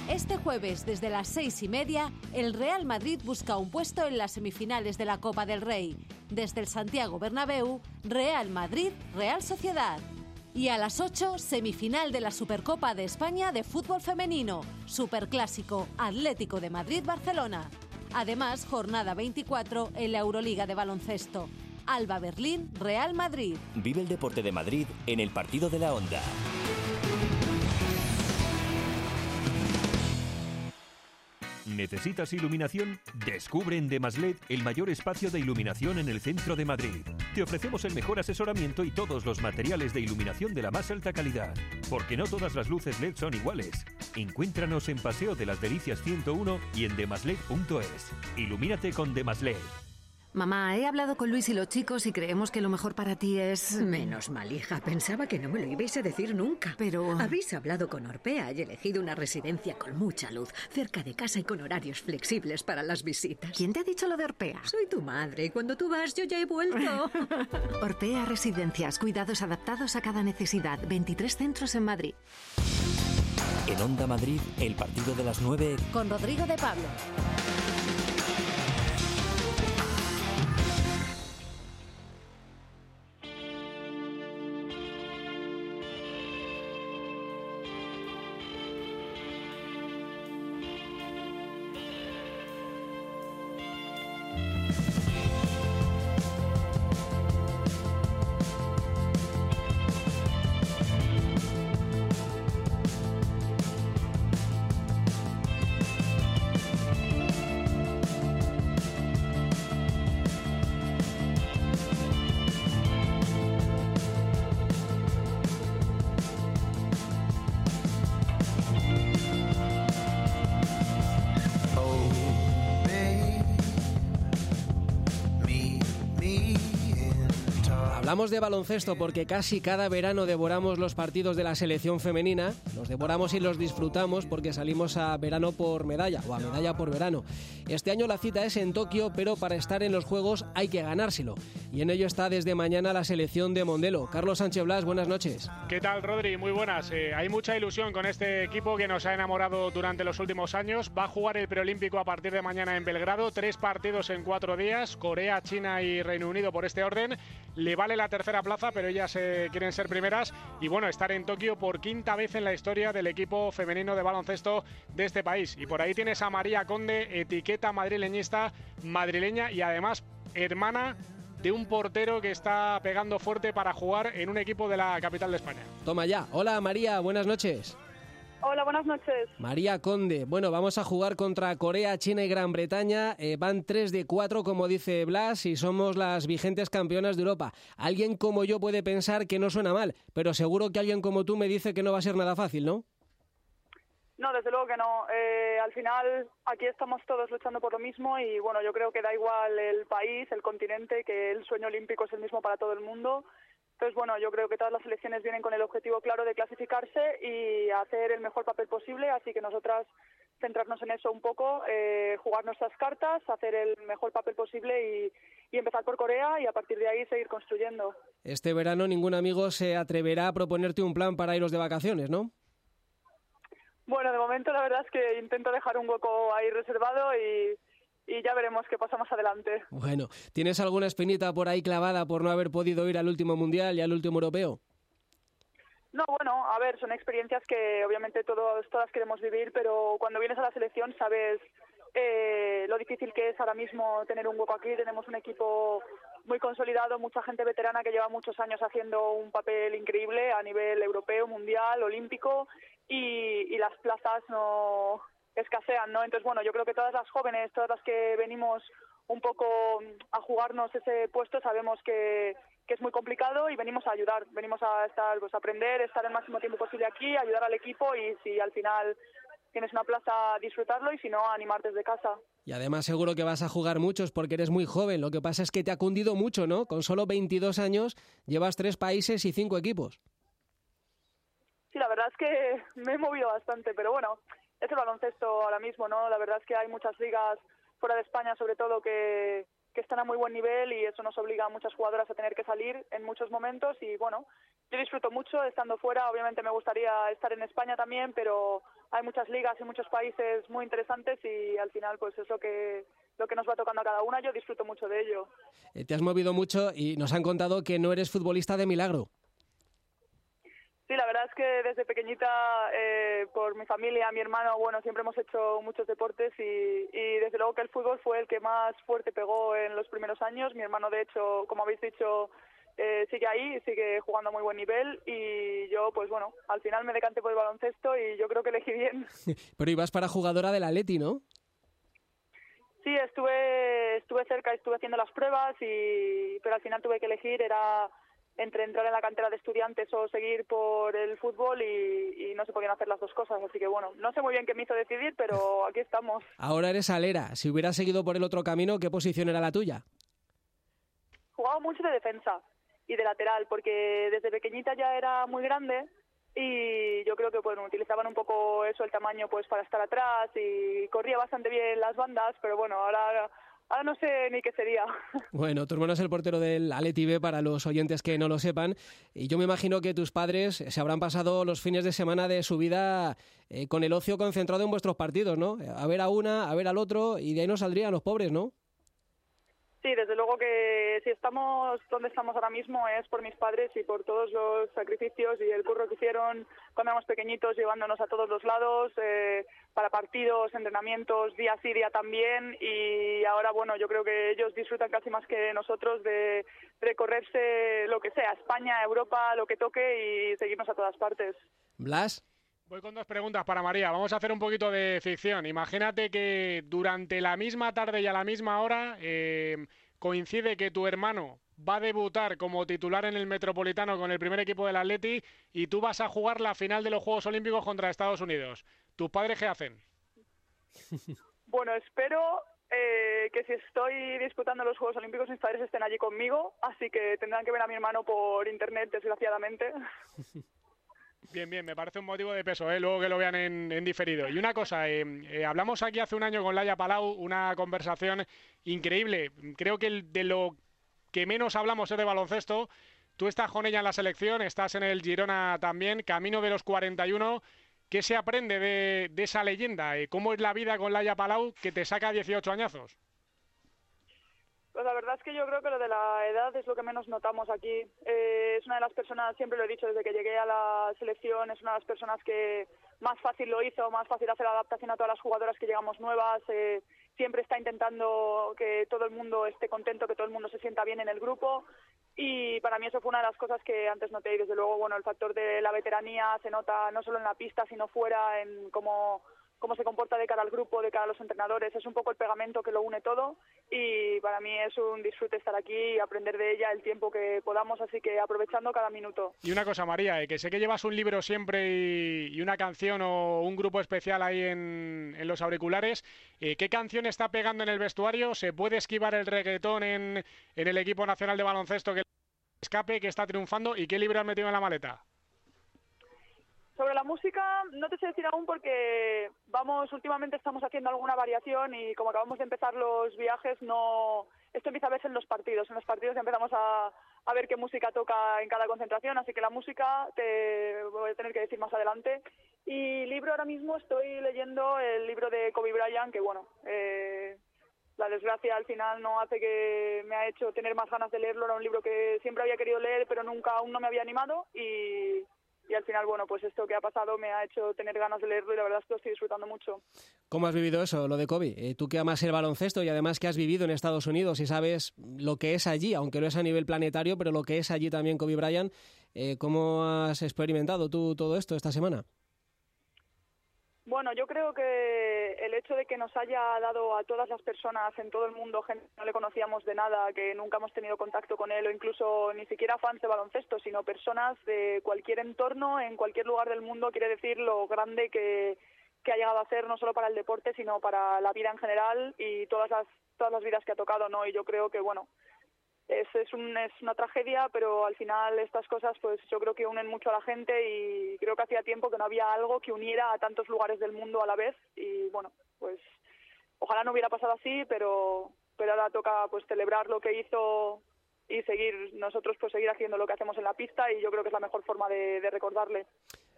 Este jueves, desde las seis y media, el Real Madrid busca un puesto en las semifinales de la Copa del Rey. Desde el Santiago Bernabéu, Real Madrid, Real Sociedad. Y a las 8, semifinal de la Supercopa de España de fútbol femenino, Superclásico Atlético de Madrid-Barcelona. Además, jornada 24 en la Euroliga de baloncesto. Alba Berlín, Real Madrid. Vive el deporte de Madrid en el partido de la onda. ¿Necesitas iluminación? Descubre en Demasled el mayor espacio de iluminación en el centro de Madrid. Te ofrecemos el mejor asesoramiento y todos los materiales de iluminación de la más alta calidad. Porque no todas las luces LED son iguales. Encuéntranos en Paseo de las Delicias 101 y en demasled.es. Ilumínate con Demasled. Mamá, he hablado con Luis y los chicos y creemos que lo mejor para ti es... Menos mal, hija. Pensaba que no me lo ibais a decir nunca. Pero... Habéis hablado con Orpea y elegido una residencia con mucha luz, cerca de casa y con horarios flexibles para las visitas. ¿Quién te ha dicho lo de Orpea? Soy tu madre y cuando tú vas yo ya he vuelto. Orpea Residencias, cuidados adaptados a cada necesidad. 23 centros en Madrid. En Onda Madrid, el partido de las 9... Con Rodrigo de Pablo. Hablamos de baloncesto porque casi cada verano devoramos los partidos de la selección femenina. Los devoramos y los disfrutamos porque salimos a verano por medalla o a medalla por verano. Este año la cita es en Tokio, pero para estar en los Juegos hay que ganárselo. Y en ello está desde mañana la selección de Mondelo. Carlos Sánchez Blas, buenas noches. ¿Qué tal, Rodri? Muy buenas. Eh, hay mucha ilusión con este equipo que nos ha enamorado durante los últimos años. Va a jugar el preolímpico a partir de mañana en Belgrado. Tres partidos en cuatro días. Corea, China y Reino Unido por este orden. Le vale la tercera plaza, pero ellas eh, quieren ser primeras. Y bueno, estar en Tokio por quinta vez en la historia del equipo femenino de baloncesto de este país. Y por ahí tienes a María Conde, etiqueta madrileñista, madrileña y además hermana de un portero que está pegando fuerte para jugar en un equipo de la capital de España. Toma ya. Hola María, buenas noches. Hola, buenas noches. María Conde. Bueno, vamos a jugar contra Corea, China y Gran Bretaña. Eh, van 3 de 4, como dice Blas, y somos las vigentes campeonas de Europa. Alguien como yo puede pensar que no suena mal, pero seguro que alguien como tú me dice que no va a ser nada fácil, ¿no? No, desde luego que no. Eh, al final aquí estamos todos luchando por lo mismo y bueno, yo creo que da igual el país, el continente, que el sueño olímpico es el mismo para todo el mundo entonces, bueno, yo creo que todas las selecciones vienen con el objetivo claro de clasificarse y hacer el mejor papel posible, así que nosotras centrarnos en eso un poco, eh, jugar nuestras cartas, hacer el mejor papel posible y, y, empezar por Corea y a partir de ahí seguir construyendo. Este verano ningún amigo se atreverá a proponerte un plan para iros de vacaciones, ¿no? Bueno, de momento la verdad es que intento dejar un hueco ahí reservado y, y ya veremos qué pasa más adelante. Bueno, ¿tienes alguna espinita por ahí clavada por no haber podido ir al último mundial y al último europeo? No, bueno, a ver, son experiencias que obviamente todos, todas queremos vivir, pero cuando vienes a la selección sabes eh, lo difícil que es ahora mismo tener un hueco aquí. Tenemos un equipo muy consolidado, mucha gente veterana que lleva muchos años haciendo un papel increíble a nivel europeo, mundial, olímpico y, y las plazas no, escasean, ¿no? Entonces, bueno, yo creo que todas las jóvenes, todas las que venimos un poco a jugarnos ese puesto, sabemos que, que es muy complicado y venimos a ayudar, venimos a estar, pues a aprender, estar el máximo tiempo posible aquí, ayudar al equipo y si al final tienes una plaza, disfrutarlo y si no, animar desde casa. Y además seguro que vas a jugar muchos porque eres muy joven. Lo que pasa es que te ha cundido mucho, ¿no? Con solo 22 años llevas tres países y cinco equipos. Sí, la verdad es que me he movido bastante, pero bueno, es el baloncesto ahora mismo, ¿no? La verdad es que hay muchas ligas fuera de España, sobre todo, que, que están a muy buen nivel y eso nos obliga a muchas jugadoras a tener que salir en muchos momentos y bueno, yo disfruto mucho estando fuera, obviamente me gustaría estar en España también, pero hay muchas ligas y muchos países muy interesantes y al final pues es que lo que nos va tocando a cada una, yo disfruto mucho de ello. Eh, te has movido mucho y nos han contado que no eres futbolista de milagro. Sí, la verdad es que desde pequeñita, eh, por mi familia, mi hermano, bueno, siempre hemos hecho muchos deportes y, y, desde luego que el fútbol fue el que más fuerte pegó en los primeros años. Mi hermano, de hecho, como habéis dicho, eh, sigue ahí, sigue jugando a muy buen nivel y yo, pues bueno, al final me decanté por el baloncesto y yo creo que elegí bien. Pero ibas para jugadora del Atleti, ¿no? Sí, estuve, estuve cerca, estuve haciendo las pruebas y, pero al final tuve que elegir, era entre entrar en la cantera de estudiantes o seguir por el fútbol y, y, no se podían hacer las dos cosas. Así que bueno, no sé muy bien qué me hizo decidir, pero aquí estamos. Ahora eres alera. Si hubieras seguido por el otro camino, ¿qué posición era la tuya? Jugaba mucho de defensa y de lateral, porque desde pequeñita ya era muy grande y yo creo que bueno, utilizaban un poco eso, el tamaño, pues para estar atrás y corría bastante bien las bandas, pero bueno, ahora Ahora no sé ni qué sería. Bueno, tu hermano es el portero del Aleti para los oyentes que no lo sepan. Y yo me imagino que tus padres se habrán pasado los fines de semana de su vida eh, con el ocio concentrado en vuestros partidos, ¿no? A ver a una, a ver al otro, y de ahí no saldrían los pobres, ¿no? Sí, desde luego que si estamos donde estamos ahora mismo es por mis padres y por todos los sacrificios y el curro que hicieron cuando éramos pequeñitos, llevándonos a todos los lados, eh, para partidos, entrenamientos, día sí, día también. Y ahora, bueno, yo creo que ellos disfrutan casi más que nosotros de recorrerse lo que sea, España, Europa, lo que toque y seguirnos a todas partes. Blas. Voy con dos preguntas para María. Vamos a hacer un poquito de ficción. Imagínate que durante la misma tarde y a la misma hora eh, coincide que tu hermano va a debutar como titular en el Metropolitano con el primer equipo del Atleti y tú vas a jugar la final de los Juegos Olímpicos contra Estados Unidos. ¿Tus padres qué hacen? Bueno, espero eh, que si estoy disputando los Juegos Olímpicos mis padres estén allí conmigo, así que tendrán que ver a mi hermano por internet, desgraciadamente. Bien, bien, me parece un motivo de peso, ¿eh? luego que lo vean en, diferido. Y una cosa, eh, eh, hablamos aquí hace un año con Laia Palau, una conversación increíble. Creo que de lo que menos hablamos es de baloncesto. Tú estás con ella en la selección, estás en el Girona también, camino de los 41. ¿Qué se aprende de, de esa leyenda? ¿Cómo es la vida con Laia Palau que te saca 18 añazos? Pues la verdad es que yo creo que lo de la edad es lo que menos notamos aquí. Eh, es una de las personas, siempre lo he dicho desde que llegué a la selección, es una de las personas que más fácil lo hizo, más fácil hacer la adaptación a todas las jugadoras que llegamos nuevas. Eh, siempre está intentando que todo el mundo esté contento, que todo el mundo se sienta bien en el grupo. Y para mí eso fue una de las cosas que antes noté. Y desde luego, bueno, el factor de la veteranía se nota no solo en la pista, sino fuera, en cómo cómo se comporta de cara al grupo, de cara a los entrenadores. Es un poco el pegamento que lo une todo y para mí es un disfrute estar aquí y aprender de ella el tiempo que podamos, así que aprovechando cada minuto. Y una cosa, María, eh, que sé que llevas un libro siempre y, una canción o un grupo especial ahí en, los auriculares. Eh, ¿Qué canción está pegando en el vestuario? ¿Se puede esquivar el reggaetón en, en el equipo nacional de baloncesto que escape, que está triunfando? ¿Y qué libro has metido en la maleta? Sobre la música no te sé decir aún porque vamos, últimamente estamos haciendo alguna variación y como acabamos de empezar los viajes, no esto empieza a verse en los partidos. En los partidos empezamos a, ver qué música toca en cada concentración, así que la música te voy a tener que decir más adelante. Y libro ahora mismo estoy leyendo el libro de Kobe Bryant, que bueno, eh, la desgracia al final no hace que me ha hecho tener más ganas de leerlo. Era un libro que siempre había querido leer, pero nunca aún no me había animado y y al final, bueno, pues esto que ha pasado me ha hecho tener ganas de leerlo y la verdad es que lo estoy disfrutando mucho. ¿Cómo has vivido eso, lo de Kobe? Eh, tú que amas el baloncesto y además que has vivido en Estados Unidos y sabes lo que es allí, aunque no es a nivel planetario, pero lo que es allí también Kobe Bryant, eh, ¿cómo has experimentado tú todo esto esta semana? Bueno, yo creo que el hecho de que nos haya dado a todas las personas en todo el mundo, gente que no le conocíamos de nada, que nunca hemos tenido contacto con él, o incluso ni siquiera fans de baloncesto, sino personas de cualquier entorno, en cualquier lugar del mundo, quiere decir lo grande que, que ha llegado a ser no solo para el deporte, sino para la vida en general y todas las, todas las vidas que ha tocado, ¿no? Y yo creo que, bueno, es, un, es una tragedia, pero al final estas cosas pues yo creo que unen mucho a la gente y creo que hacía tiempo que no había algo que uniera a tantos lugares del mundo a la vez y bueno, pues ojalá no hubiera pasado así, pero, pero ahora toca pues celebrar lo que hizo y seguir nosotros pues seguir haciendo lo que hacemos en la pista y yo creo que es la mejor forma de recordarle.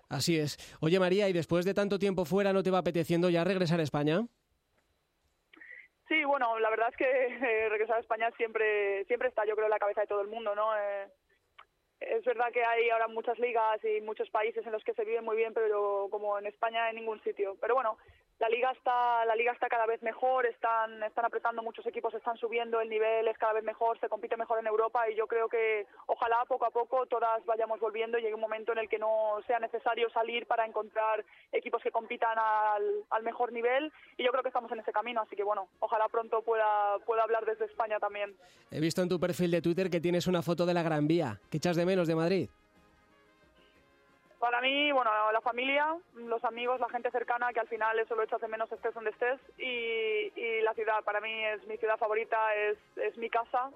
Así es. Oye María, ¿y después de tanto tiempo fuera no te va apeteciendo ya regresar a España? Sí, bueno, la verdad es que eh, regresar a España siempre siempre está, yo creo, en la cabeza de todo el mundo, ¿no? Eh, es verdad que hay ahora muchas ligas y muchos países en los que se vive muy bien, pero como en España en ningún sitio. Pero bueno, la liga está la liga está cada vez mejor están están apretando muchos equipos están subiendo el nivel es cada vez mejor se compite mejor en Europa y yo creo que ojalá poco a poco todas vayamos volviendo y llegue un momento en el que no sea necesario salir para encontrar equipos que compitan al, al mejor nivel y yo creo que estamos en ese camino así que bueno ojalá pronto pueda pueda hablar desde España también he visto en tu perfil de Twitter que tienes una foto de la Gran Vía ¿qué echas de menos de Madrid? Para mí, bueno, la familia, los amigos, la gente cercana, que al final eso lo echas de menos estés donde estés, y, y la ciudad, para mí es mi ciudad favorita, es, es mi casa,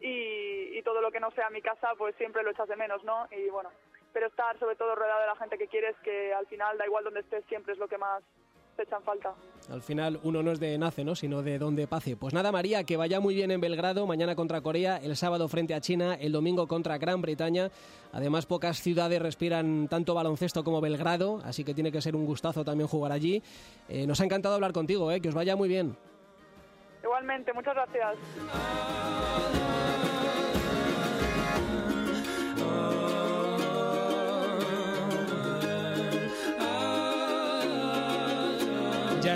y, y, todo lo que no sea mi casa, pues siempre lo echas de menos, ¿no? Y bueno, pero estar sobre todo rodeado de la gente que quieres, que al final da igual donde estés, siempre es lo que más, echan falta. Al final uno no es de nace, ¿no? sino de donde pase. Pues nada, María, que vaya muy bien en Belgrado, mañana contra Corea, el sábado frente a China, el domingo contra Gran Bretaña. Además, pocas ciudades respiran tanto baloncesto como Belgrado, así que tiene que ser un gustazo también jugar allí. Eh, nos ha encantado hablar contigo, ¿eh? que os vaya muy bien. Igualmente, muchas gracias.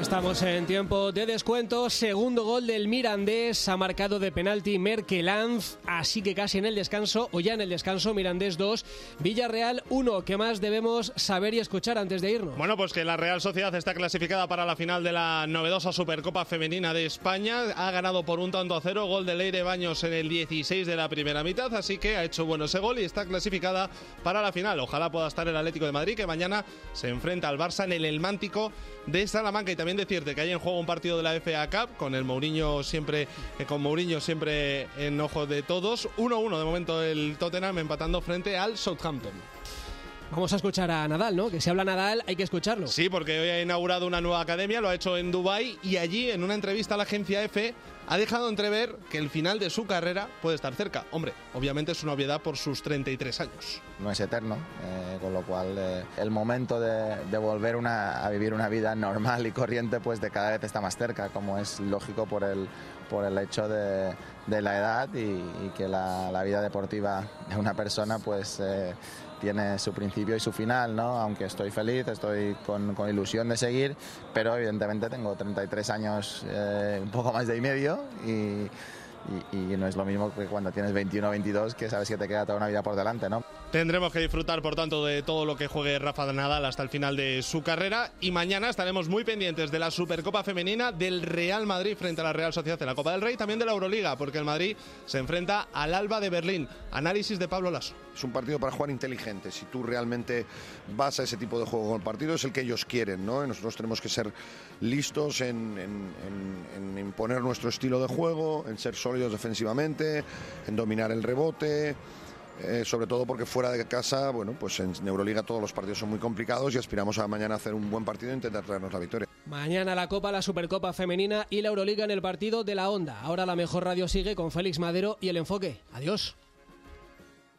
Estamos en tiempo de descuento. Segundo gol del Mirandés. Ha marcado de penalti Merkelanz. Así que casi en el descanso, o ya en el descanso, Mirandés 2, Villarreal 1. ¿Qué más debemos saber y escuchar antes de irnos? Bueno, pues que la Real Sociedad está clasificada para la final de la novedosa Supercopa Femenina de España. Ha ganado por un tanto a cero. Gol de Leire Baños en el 16 de la primera mitad. Así que ha hecho bueno ese gol y está clasificada para la final. Ojalá pueda estar el Atlético de Madrid, que mañana se enfrenta al Barça en el Elmántico de Salamanca. Y también También decirte que hay en juego un partido de la FA Cup con el Mourinho siempre, eh, con Mourinho siempre en ojo de todos. 1-1 de momento el Tottenham empatando frente al Southampton. Vamos a escuchar a Nadal, ¿no? Que si habla Nadal hay que escucharlo. Sí, porque hoy ha inaugurado una nueva academia, lo ha hecho en Dubai y allí en una entrevista a la agencia EFE ha dejado entrever que el final de su carrera puede estar cerca. Hombre, obviamente es una obviedad por sus 33 años. No es eterno, eh, con lo cual eh, el momento de, volver a vivir una vida normal y corriente pues de cada vez está más cerca, como es lógico por el, por el hecho de, la edad y, que la, vida deportiva de una persona pues... Eh, tiene su principio y su final, ¿no? Aunque estoy feliz, estoy con, ilusión de seguir, pero evidentemente tengo 33 años, eh, un poco más de y medio y, no es lo mismo que cuando tienes 21 o 22 que sabes que te queda toda una vida por delante, ¿no? Tendremos que disfrutar, por tanto, de todo lo que juegue Rafa Nadal hasta el final de su carrera. Y mañana estaremos muy pendientes de la Supercopa Femenina, del Real Madrid frente a la Real Sociedad en la Copa del Rey, también de la Euroliga, porque el Madrid se enfrenta al Alba de Berlín. Análisis de Pablo Lasso. Es un partido para jugar inteligente. Si tú realmente vas a ese tipo de juego con el partido, es el que ellos quieren, ¿no? Nosotros tenemos que ser listos en imponer nuestro estilo de juego, en ser sólidos defensivamente, en dominar el rebote. Eh, sobre todo porque fuera de casa, bueno, pues en Euroliga todos los partidos son muy complicados y aspiramos a mañana hacer un buen partido e intentar traernos la victoria. Mañana la Copa, la Supercopa Femenina y la Euroliga en el partido de la Onda. Ahora la mejor radio sigue con Félix Madero y el enfoque. Adiós.